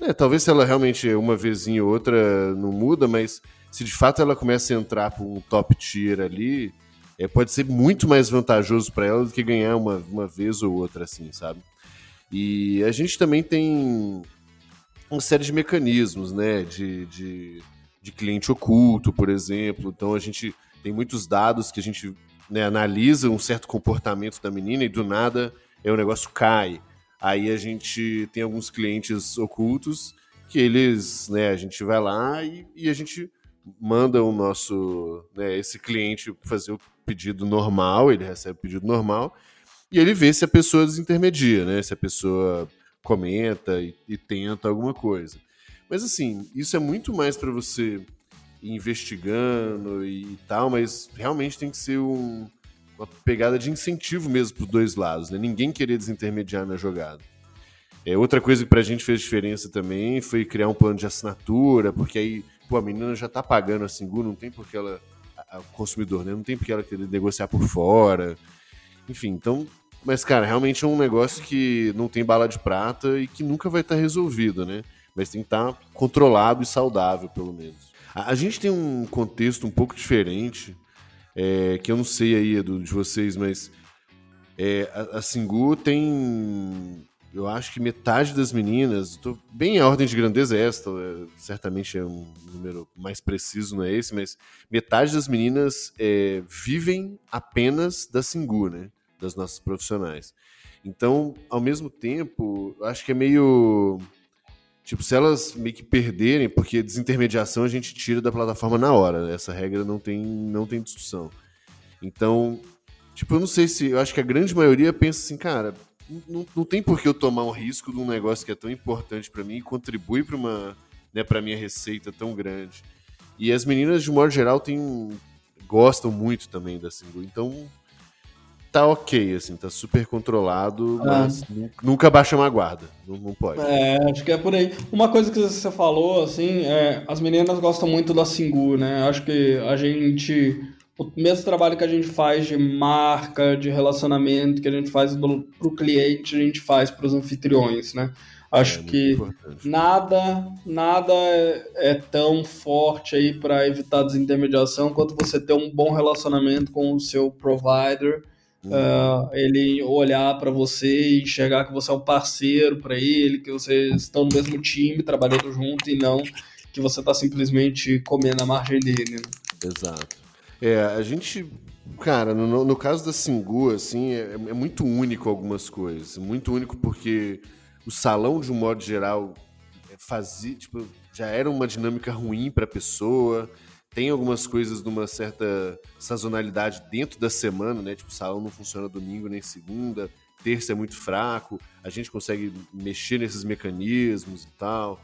É, talvez se ela realmente uma vezinha ou outra não muda, mas se de fato ela começa a entrar para um top tier ali, é, pode ser muito mais vantajoso para ela do que ganhar uma, uma vez ou outra, assim, sabe? E a gente também tem uma série de mecanismos, né? De, de, de cliente oculto, por exemplo. Então a gente tem muitos dados que a gente né, analisa um certo comportamento da menina e do nada é, o negócio cai. Aí a gente tem alguns clientes ocultos que eles, né, a gente vai lá e, e a gente manda o nosso, né, esse cliente fazer o pedido normal, ele recebe o pedido normal, e ele vê se a pessoa desintermedia, né? Se a pessoa comenta e, e tenta alguma coisa. Mas assim, isso é muito mais para você ir investigando e, e, tal, mas realmente tem que ser um, uma pegada de incentivo mesmo para os dois lados, né? Ninguém querer desintermediar na jogada. É, outra coisa que para a gente fez diferença também foi criar um plano de assinatura, porque aí pô, a menina já está pagando a Singu, não tem porque ela, o consumidor, né? Não tem porque ela querer negociar por fora. Enfim, então mas, cara, realmente é um negócio que não tem bala de prata e que nunca vai estar tá resolvido, né? Mas tem que estar tá controlado e saudável, pelo menos. A, a, gente tem um contexto um pouco diferente, é, que eu não sei aí, Edu, de vocês, mas é, a, a Singu tem eu acho que metade das meninas, tô bem a ordem de grandeza é esta, é, certamente é um número mais preciso, não é esse, mas metade das meninas é, vivem apenas da Singu, né? Das nossas profissionais. Então, ao mesmo tempo, acho que é meio. Tipo, se elas meio que perderem, porque desintermediação a gente tira da plataforma na hora, essa regra não tem, não tem discussão. Então, tipo, eu não sei se. Eu acho que a grande maioria pensa assim, cara, não, não tem por que eu tomar um risco de um negócio que é tão importante para mim e contribui para uma, né, para minha receita tão grande. E as meninas de modo geral têm gostam muito também da single. Então tá ok, assim, tá super controlado, ah. mas nunca baixa uma guarda, não, não, pode. É, acho que é por aí. Uma coisa que você falou, assim, é, as meninas gostam muito da Singu, né? Acho que a gente o mesmo trabalho que a gente faz de marca, de relacionamento, que a gente faz para o cliente, a gente faz para os anfitriões, né? Acho é que importante. nada, nada é, tão forte aí para evitar desintermediação quanto você ter um bom relacionamento com o seu provider, uh, ele olhar para você e enxergar que você é um parceiro para ele, que vocês estão no mesmo time, trabalhando junto e não que você está simplesmente comendo a margem dele. Né? Exato. É, a gente. Cara, no, no caso da Singu, assim, é, é, muito único algumas coisas. Muito único porque o salão, de um modo geral, é, fazia. Tipo, já era uma dinâmica ruim para a pessoa. Tem algumas coisas de uma certa sazonalidade dentro da semana, né? Tipo, o salão não funciona domingo nem segunda, terça é muito fraco, a gente consegue mexer nesses mecanismos e tal.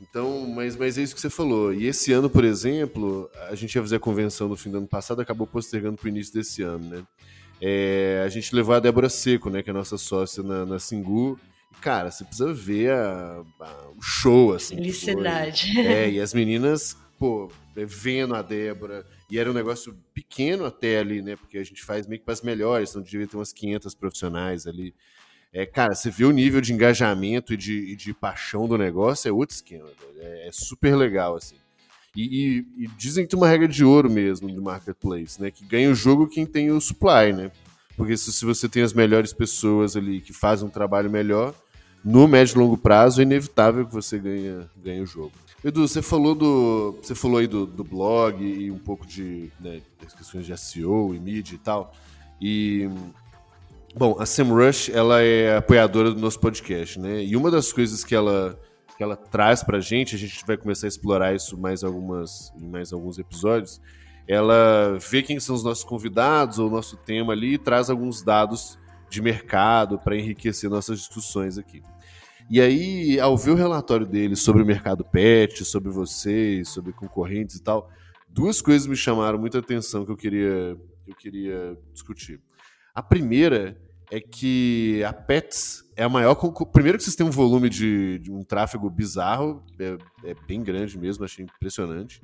Então, mas, mas é isso que você falou. E esse ano, por exemplo, a gente ia fazer a convenção no fim do ano passado, acabou postergando para o início desse ano, né? É, a gente levou a Débora Seco, né, que é a nossa sócia na, na Singu. Cara, você precisa ver a, a, o show, assim. Felicidade. É, e as meninas, pô, vendo a Débora. E era um negócio pequeno até ali, né? Porque a gente faz meio que para as melhores, então devia ter umas 500 profissionais ali. É, cara, você vê o nível de engajamento e de, e de paixão do negócio, é outro esquema. É, é, super legal, assim. E, e, e, dizem que tem uma regra de ouro mesmo do marketplace, né? Que ganha o jogo quem tem o supply, né? Porque se, se você tem as melhores pessoas ali que fazem um trabalho melhor, no médio e longo prazo é inevitável que você ganhe, ganhe o jogo. Edu, você falou do. Você falou aí do, do blog e um pouco de né, das questões de SEO e mídia e tal. E Bom, a Sam Rush, ela é apoiadora do nosso podcast, né? E uma das coisas que ela, que ela traz pra gente, a gente vai começar a explorar isso mais algumas, em mais alguns episódios, ela vê quem são os nossos convidados ou o nosso tema ali e traz alguns dados de mercado para enriquecer nossas discussões aqui. E aí, ao ver o relatório dele sobre o mercado pet, sobre vocês, sobre concorrentes e tal, duas coisas me chamaram muita atenção que eu queria, que eu queria discutir. A primeira é que a Pets é a maior. Primeiro que vocês têm um volume de, de um tráfego bizarro, é, é, bem grande mesmo, achei impressionante.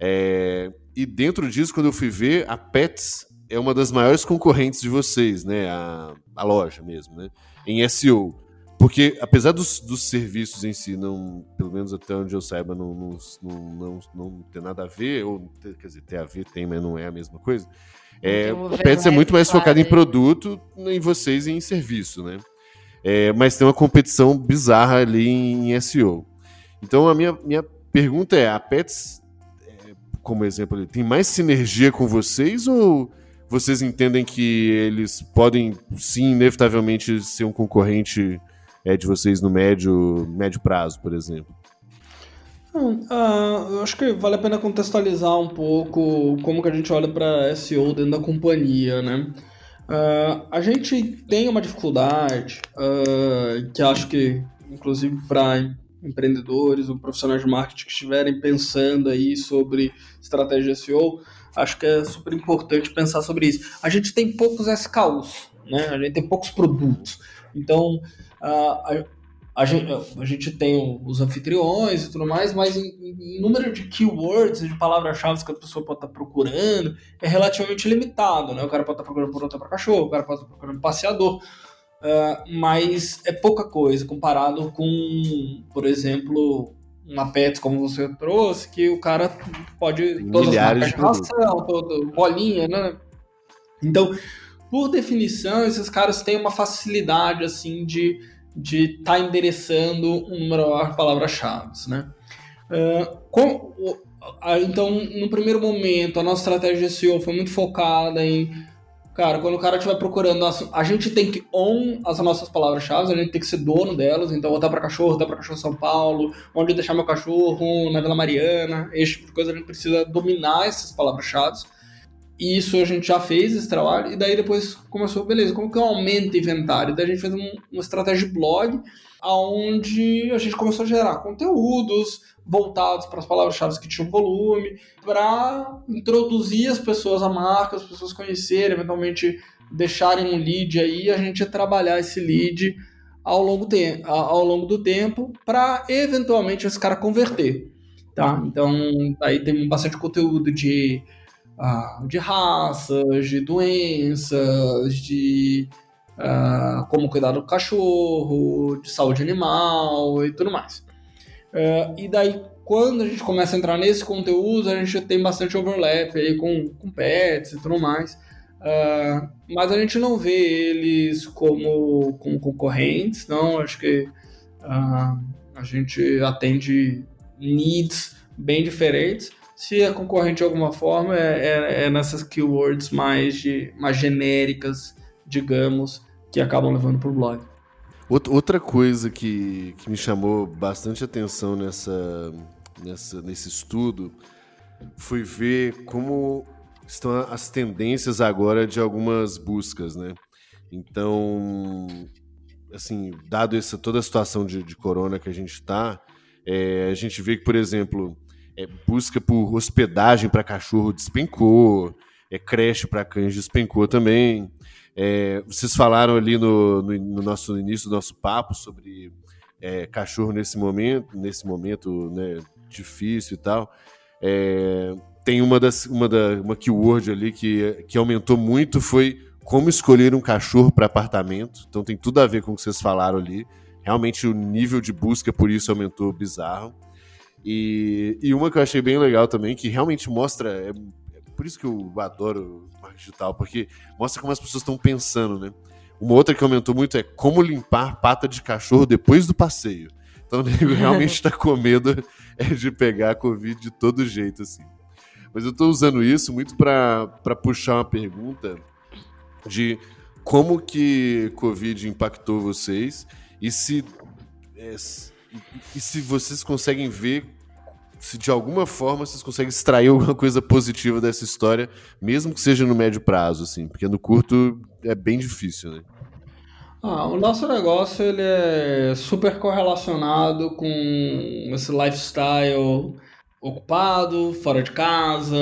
É, e dentro disso, quando eu fui ver, a Pets é uma das maiores concorrentes de vocês, né? A, a loja mesmo, né? Em SEO. Porque, apesar dos, dos serviços em si, não, pelo menos até onde eu saiba, não, não, não, não, não ter nada a ver, ou quer dizer, ter a ver, tem, mas não é a mesma coisa. É, o Pets é muito mais focado em produto, em vocês e em serviço, né? É, mas tem uma competição bizarra ali em SEO. Então a minha, minha pergunta é: a Pets, é, como exemplo, tem mais sinergia com vocês ou vocês entendem que eles podem sim, inevitavelmente, ser um concorrente é, de vocês no médio, médio prazo, por exemplo? Uh, eu acho que vale a pena contextualizar um pouco como que a gente olha para SEO dentro da companhia, né? Uh, a gente tem uma dificuldade uh, que acho que, inclusive para empreendedores ou profissionais de marketing que estiverem pensando aí sobre estratégia SEO, acho que é super importante pensar sobre isso. A gente tem poucos SKUs, né? A gente tem poucos produtos. Então, uh, a gente, a gente tem os anfitriões e tudo mais, mas em, em número de keywords, de palavras-chave que a pessoa pode estar procurando, é relativamente limitado, né? O cara pode estar procurando por outra para cachorro, o cara pode estar procurando passeador, uh, mas é pouca coisa comparado com, por exemplo, uma pet como você trouxe, que o cara pode todas Milhares as marcas de ração, bolinha, né? Então, por definição, esses caras têm uma facilidade assim de de estar tá endereçando um número maior de palavras-chave, né? Uh, então, no primeiro momento, a nossa estratégia de SEO foi muito focada em Cara, quando o cara estiver procurando, a gente tem que own as nossas palavras-chave, a gente tem que ser dono delas. Então, voltar para cachorro, voltar para cachorro São Paulo, onde deixar meu cachorro, na Vila Mariana, esse tipo de coisa, a gente precisa dominar essas palavras-chave. E isso a gente já fez, esse trabalho, e daí depois começou, beleza, como que eu aumento o inventário? Daí a gente fez um, uma estratégia de blog, onde a gente começou a gerar conteúdos, voltados para as palavras-chave que tinham volume, para introduzir as pessoas à marca, as pessoas conhecerem, eventualmente deixarem um lead aí, a gente trabalhar esse lead ao longo, te ao longo do tempo para eventualmente esse cara converter. Tá? Então, aí tem bastante conteúdo de, uh, de raças, de doenças, de uh, como cuidar do cachorro, de saúde animal e tudo mais. Uh, e daí, quando a gente começa a entrar nesse conteúdo, a gente tem bastante overlap aí com, com pets e tudo mais. Uh, mas a gente não vê eles como, como concorrentes, não. Acho que uh, a gente atende needs bem diferentes. Se é concorrente de alguma forma, é, é, é nessas keywords mais, de, mais genéricas, digamos, que acabam levando para o blog. Outra coisa que, que me chamou bastante atenção nessa, nessa, nesse estudo foi ver como estão as tendências agora de algumas buscas, né? Então, assim, dado essa toda a situação de, de corona que a gente está, é, a gente vê que, por exemplo, é, busca por hospedagem para cachorro despencou, é, creche para cães despencou também. É, vocês falaram ali no, no, no, nosso início do nosso papo sobre é, cachorro nesse momento, nesse momento né, difícil e tal. É, tem uma das uma da uma keyword ali que, que aumentou muito foi como escolher um cachorro para apartamento. Então tem tudo a ver com o que vocês falaram ali. Realmente o nível de busca por isso aumentou bizarro. E, e uma que eu achei bem legal também, que realmente mostra. É, é por isso que eu adoro digital, porque mostra como as pessoas estão pensando, né? Uma outra que aumentou muito é como limpar pata de cachorro depois do passeio. Então o nego realmente está com medo é, de pegar a Covid de todo jeito, assim. Mas eu estou usando isso muito para puxar uma pergunta de como que Covid impactou vocês e se, e se vocês conseguem ver se de alguma forma vocês conseguem extrair alguma coisa positiva dessa história, mesmo que seja no médio prazo, assim, porque no curto é bem difícil, né? Ah, o nosso negócio ele é super correlacionado com esse lifestyle ocupado, fora de casa,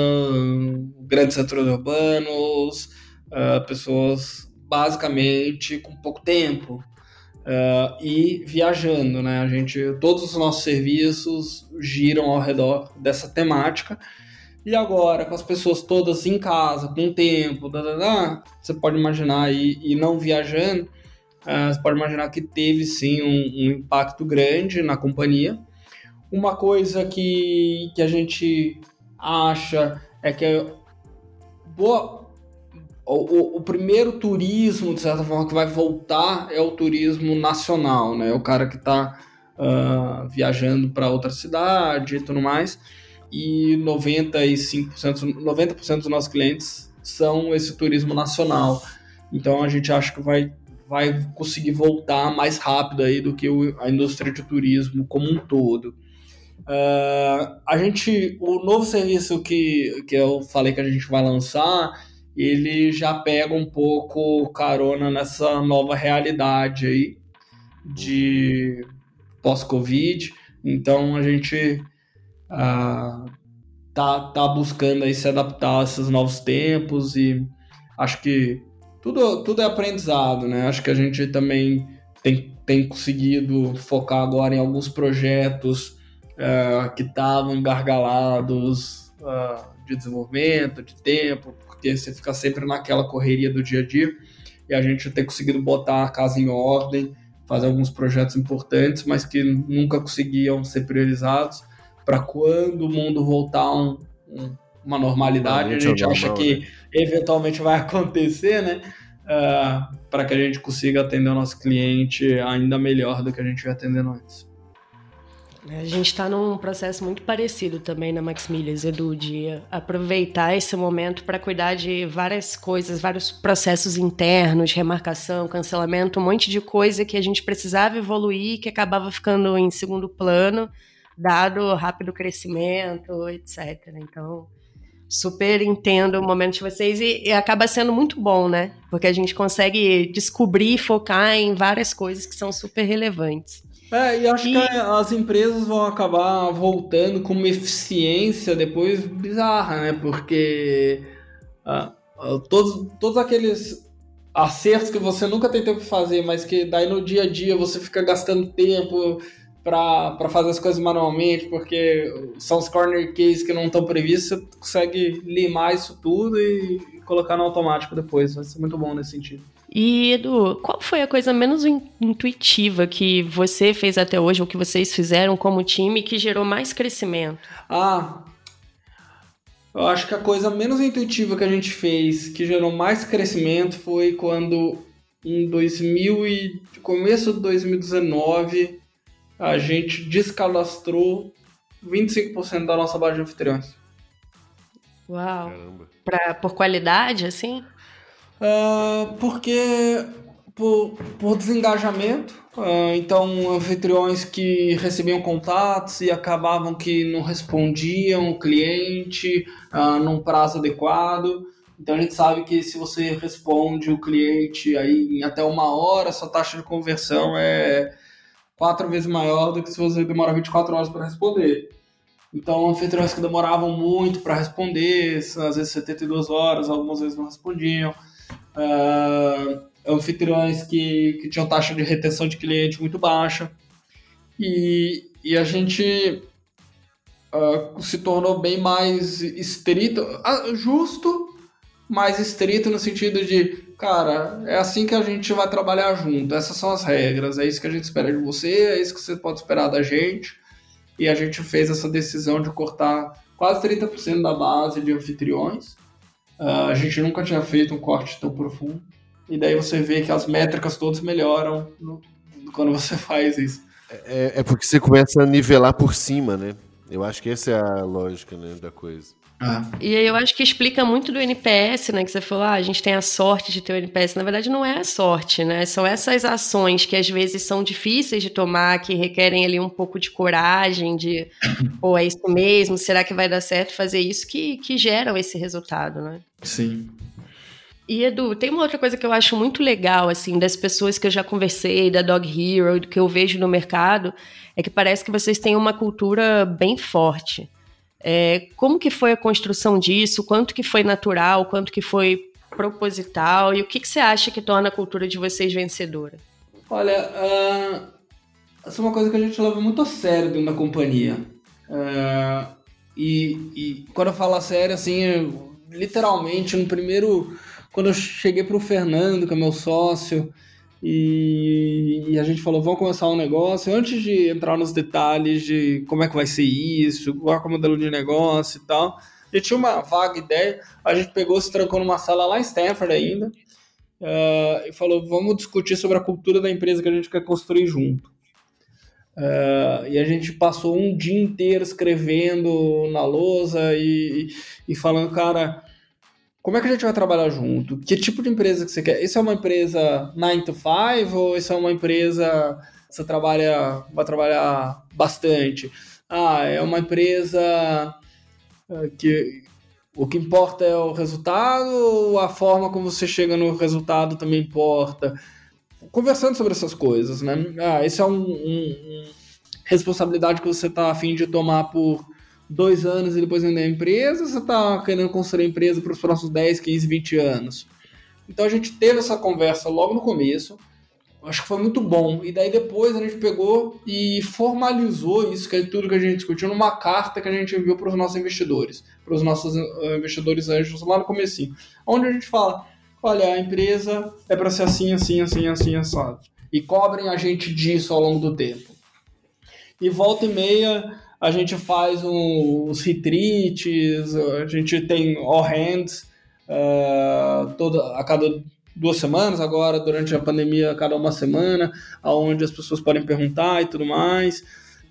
grandes centros urbanos, uh, pessoas basicamente com pouco tempo. Uh, e viajando, né? A gente, todos os nossos serviços giram ao redor dessa temática. E agora, com as pessoas todas em casa, com tempo, da, da, da, você pode imaginar aí, e não viajando, uh, você pode imaginar que teve sim um, um, impacto grande na companhia. Uma coisa que, que a gente acha é que boa, o, o, primeiro turismo, de certa forma, que vai voltar é o turismo nacional, né? O cara que está uh, ah, viajando para outra cidade e tudo mais. E 95%, 90% dos nossos clientes são esse turismo nacional. Então a gente acha que vai, vai conseguir voltar mais rápido aí do que o, a indústria de turismo como um todo. Uh, a gente, o novo serviço que, que eu falei que a gente vai lançar ele já pega um pouco carona nessa nova realidade aí de pós-Covid. Então a gente ah, tá, tá buscando aí se adaptar a esses novos tempos e acho que tudo, tudo é aprendizado, né? Acho que a gente também tem, tem conseguido focar agora em alguns projetos uh, que estavam engargalados uh, de desenvolvimento, de tempo, porque você fica sempre naquela correria do dia a dia e a gente tem conseguido botar a casa em ordem, fazer alguns projetos importantes, mas que nunca conseguiam ser priorizados para quando o mundo voltar um, um, uma normalidade, a gente acha que né? eventualmente vai acontecer, né? uh, para que a gente consiga atender o nosso cliente ainda melhor do que a gente vem atendendo antes. A gente está num processo muito parecido também na Maximilias, Edu, de aproveitar esse momento para cuidar de várias coisas, vários processos internos, remarcação, cancelamento, um monte de coisa que a gente precisava evoluir, que acabava ficando em segundo plano, dado o rápido crescimento, etc. Então, super entendo o momento de vocês e, e acaba sendo muito bom, né? Porque a gente consegue descobrir e focar em várias coisas que são super relevantes. É, e acho e... que as empresas vão acabar voltando com uma eficiência depois bizarra, né? Porque uh, todos, todos aqueles acertos que você nunca tem tempo de fazer, mas que daí no dia a dia você fica gastando tempo para fazer as coisas manualmente, porque são os corner cases que não estão previstos, você consegue limar isso tudo e colocar no automático depois. Vai ser muito bom nesse sentido. E, Edu, qual foi a coisa menos intuitiva que você fez até hoje, ou que vocês fizeram como time, que gerou mais crescimento? Ah, eu acho que a coisa menos intuitiva que a gente fez, que gerou mais crescimento, foi quando em 2000 e começo de 2019 a gente descalastrou 25% da nossa base de anfitriões. Uau! Pra, por qualidade, assim? Uh, porque por, por desengajamento, uh, então anfitriões que recebiam contatos e acabavam que não respondiam o cliente uh, num prazo adequado. Então a gente sabe que se você responde o cliente aí em até uma hora, sua taxa de conversão é quatro vezes maior do que se você demora 24 horas para responder. Então, anfitriões que demoravam muito para responder, às vezes 72 horas, algumas vezes não respondiam uh, anfitriões que, que tinham taxa de retenção de cliente muito baixa. E, e a gente uh, se tornou bem mais estrito, uh, justo, mais estrito no sentido de, cara, é assim que a gente vai trabalhar junto, essas são as regras, é isso que a gente espera de você, é isso que você pode esperar da gente. E a gente fez essa decisão de cortar quase 30% da base de anfitriões Uh, a gente nunca tinha feito um corte tão profundo. E daí você vê que as métricas todas melhoram no, quando você faz isso. É, é, porque você começa a nivelar por cima, né? Eu acho que essa é a lógica né, da coisa. Ah. E aí eu acho que explica muito do NPS, né? Que você falou, ah, a gente tem a sorte de ter o NPS. Na verdade, não é a sorte, né? São essas ações que às vezes são difíceis de tomar, que requerem ali um pouco de coragem, de, pô, é isso mesmo, será que vai dar certo fazer isso, que, que geram esse resultado, né? Sim. E Edu, tem uma outra coisa que eu acho muito legal, assim, das pessoas que eu já conversei, da Dog Hero, que eu vejo no mercado, é que parece que vocês têm uma cultura bem forte. É, como que foi a construção disso? Quanto que foi natural? Quanto que foi proposital? E o que, que você acha que torna a cultura de vocês vencedora? Olha, uh, essa é uma coisa que a gente leva muito a sério dentro da companhia. Uh, e, e, quando eu falo a sério, assim, literalmente, no primeiro... Quando eu cheguei para o Fernando, que é meu sócio, e, e, a gente falou, vamos começar um negócio. Antes de entrar nos detalhes de como é que vai ser isso, qual é o modelo de negócio e tal, a gente tinha uma vaga ideia. A gente pegou, se trancou numa sala lá em Stanford ainda uh, e falou, vamos discutir sobre a cultura da empresa que a gente quer construir junto. Uh, e a gente passou um dia inteiro escrevendo na lousa e, e falando, cara, como é que a gente vai trabalhar junto? Que tipo de empresa que você quer? Isso é uma empresa 9 to 5 ou isso é uma empresa que você trabalha, vai trabalhar bastante? Ah, é uma empresa eh, que o que importa é o resultado ou a forma como você chega no resultado também importa? Conversando sobre essas coisas, né? Ah, isso é uma um, um responsabilidade que você está afim de tomar por dois anos e depois vender a empresa, você está querendo construir a empresa para os próximos 10, 15, 20 anos? Então a gente teve essa conversa logo no começo, acho que foi muito bom. E daí depois a gente pegou e formalizou isso, que é tudo que a gente discutiu, numa carta que a gente enviou para os nossos investidores, para os nossos uh, investidores anjos lá no comecinho, onde a gente fala, olha, a empresa é para ser assim, assim, assim, assim, assado. E cobrem a gente disso ao longo do tempo. E volta e meia a gente faz os retreats, a gente tem all hands uh, toda, a cada duas semanas, agora durante a pandemia, cada uma semana, aonde as pessoas podem perguntar e tudo mais.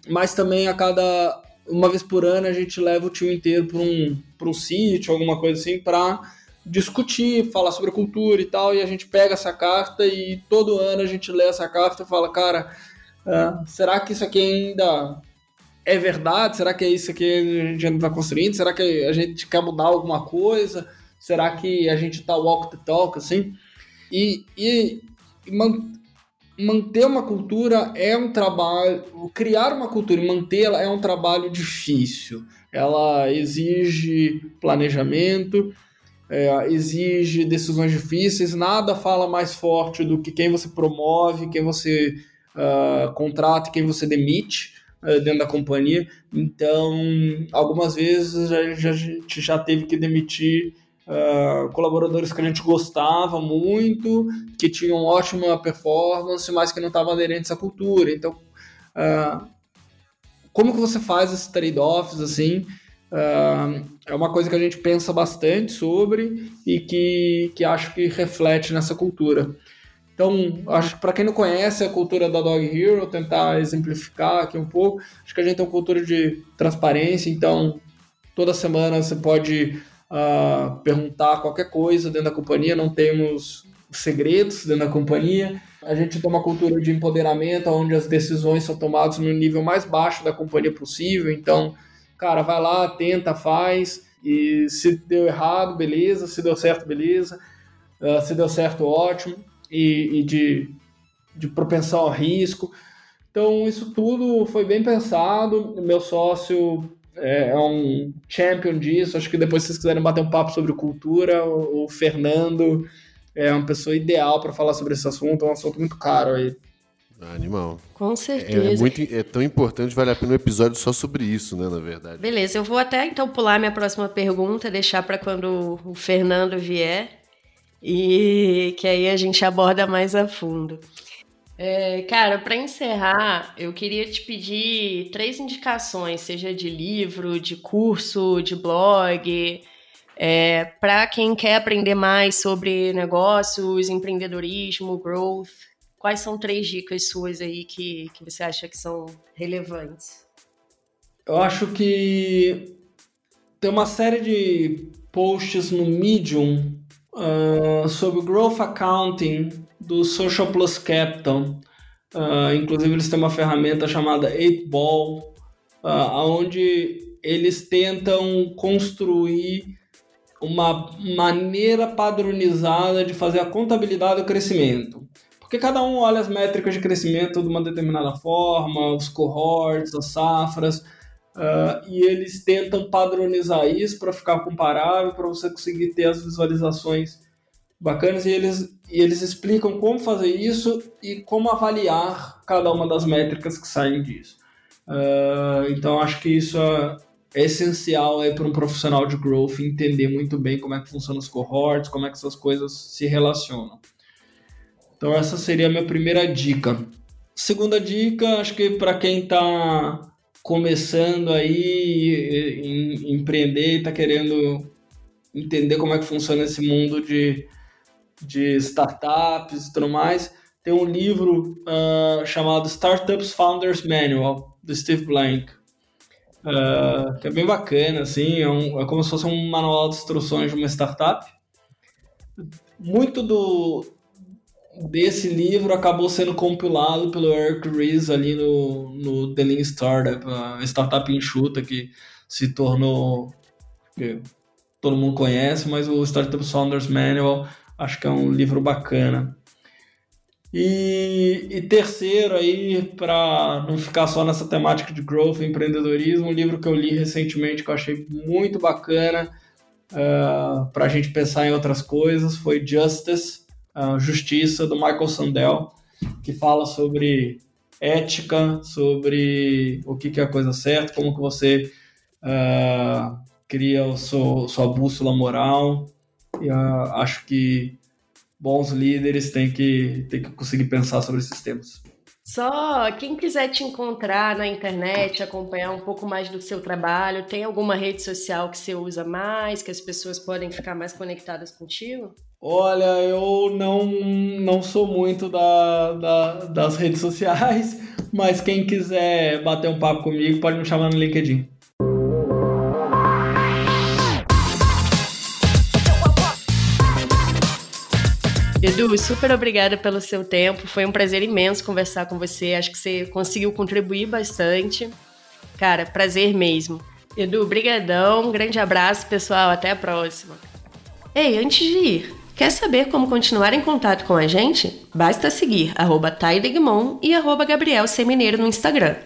Mas também a cada uma vez por ano a gente leva o time inteiro para um, um sítio, alguma coisa assim, para discutir, falar sobre cultura e tal. E a gente pega essa carta e todo ano a gente lê essa carta e fala, cara, uh, será que isso aqui ainda é verdade? Será que é isso que a gente ainda está construindo? Será que a gente quer mudar alguma coisa? Será que a gente está walk the talk, assim? E, e, man, manter uma cultura é um trabalho, criar uma cultura e mantê-la é um trabalho difícil. Ela exige planejamento, é, exige decisões difíceis, nada fala mais forte do que quem você promove, quem você uh, contrata, quem você demite dentro da companhia. Então, algumas vezes a gente já teve que demitir uh, colaboradores que a gente gostava muito, que tinham ótima performance, mas que não estavam aderentes à cultura. Então, uh, como que você faz esses trade-offs assim? Uh, é uma coisa que a gente pensa bastante sobre e que, que acho que reflete nessa cultura. Então, acho que para quem não conhece a cultura da Dog Hero, tentar exemplificar aqui um pouco, acho que a gente tem uma cultura de transparência, então toda semana você pode uh, perguntar qualquer coisa dentro da companhia, não temos segredos dentro da companhia. A gente tem uma cultura de empoderamento, onde as decisões são tomadas no nível mais baixo da companhia possível. Então, cara, vai lá, tenta, faz, e se deu errado, beleza, se deu certo, beleza, uh, se deu certo, ótimo, e, e de, de propensão ao risco. Então, isso tudo foi bem pensado. Meu sócio é, é, um champion disso. Acho que depois, se vocês quiserem bater um papo sobre cultura, o, o Fernando é uma pessoa ideal para falar sobre esse assunto. É um assunto muito caro aí. Ah, animal. Com certeza. É, é, muito, é tão importante, vale a pena um episódio só sobre isso, né, na verdade. Beleza, eu vou até então pular minha próxima pergunta, deixar para quando o Fernando vier, e que aí a gente aborda mais a fundo. É, cara, para encerrar, eu queria te pedir três indicações, seja de livro, de curso, de blog, é, para quem quer aprender mais sobre negócios, empreendedorismo, growth. Quais são três dicas suas aí que, que você acha que são relevantes? Eu acho que tem uma série de posts no Medium uh, sobre growth accounting do Social Plus Capital. Uh, inclusive, eles têm uma ferramenta chamada 8Ball, uh, onde eles tentam construir uma maneira padronizada de fazer a contabilidade do crescimento. Porque cada um olha as métricas de crescimento de uma determinada forma, os cohorts, as safras, uh, e eles tentam padronizar isso para ficar comparável, para você conseguir ter as visualizações bacanas e eles, e eles explicam como fazer isso e como avaliar cada uma das métricas que saem disso. Uh, então acho que isso é, essencial para um profissional de growth entender muito bem como é que funcionam os cohorts, como é que essas coisas se relacionam. Então essa seria a minha primeira dica. Segunda dica, acho que para quem está começando aí em, em empreender e está querendo entender como é que funciona esse mundo de de startups e tudo mais, tem um livro uh, chamado Startups Founders Manual, do Steve Blank, uh, que é bem bacana, assim, é, um, é, como se fosse um manual de instruções de uma startup. Muito do desse livro acabou sendo compilado pelo Eric Ries ali no, no The Lean Startup, a startup enxuta que se tornou que todo mundo conhece, mas o Startups Founders Manual Acho que é um livro bacana. E, e terceiro aí, para não ficar só nessa temática de growth e empreendedorismo, um livro que eu li recentemente que eu achei muito bacana uh, ah, para a gente pensar em outras coisas foi Justice, Justiça, do Michael Sandel, que fala sobre ética, sobre o que, que é a coisa certa, como que você uh, cria sua, sua bússola moral, e uh, acho que bons líderes têm que, têm que conseguir pensar sobre esses temas. Só quem quiser te encontrar na internet, acompanhar um pouco mais do seu trabalho, tem alguma rede social que você usa mais, que as pessoas podem ficar mais conectadas contigo? Olha, eu não, não sou muito da, da, das redes sociais, mas quem quiser bater um papo comigo pode me chamar no LinkedIn. Edu, super obrigada pelo seu tempo. Foi um prazer imenso conversar com você. Acho que você conseguiu contribuir bastante. Cara, prazer mesmo. Edu, brigadão. Um grande abraço, pessoal. Até a próxima. Ei, antes de ir, quer saber como continuar em contato com a gente? Basta seguir arroba e arroba Gabriel Semineiro no Instagram.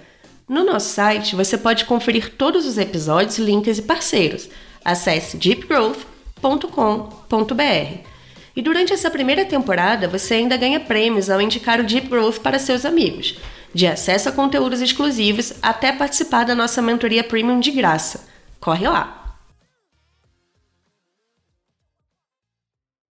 No nosso site, você pode conferir todos os episódios, links e parceiros. Acesse deepgrowth.com.br. E durante essa primeira temporada, você ainda ganha prêmios ao indicar o Deep Growth para seus amigos, de acesso a conteúdos exclusivos até participar da nossa mentoria premium de graça. Corre lá!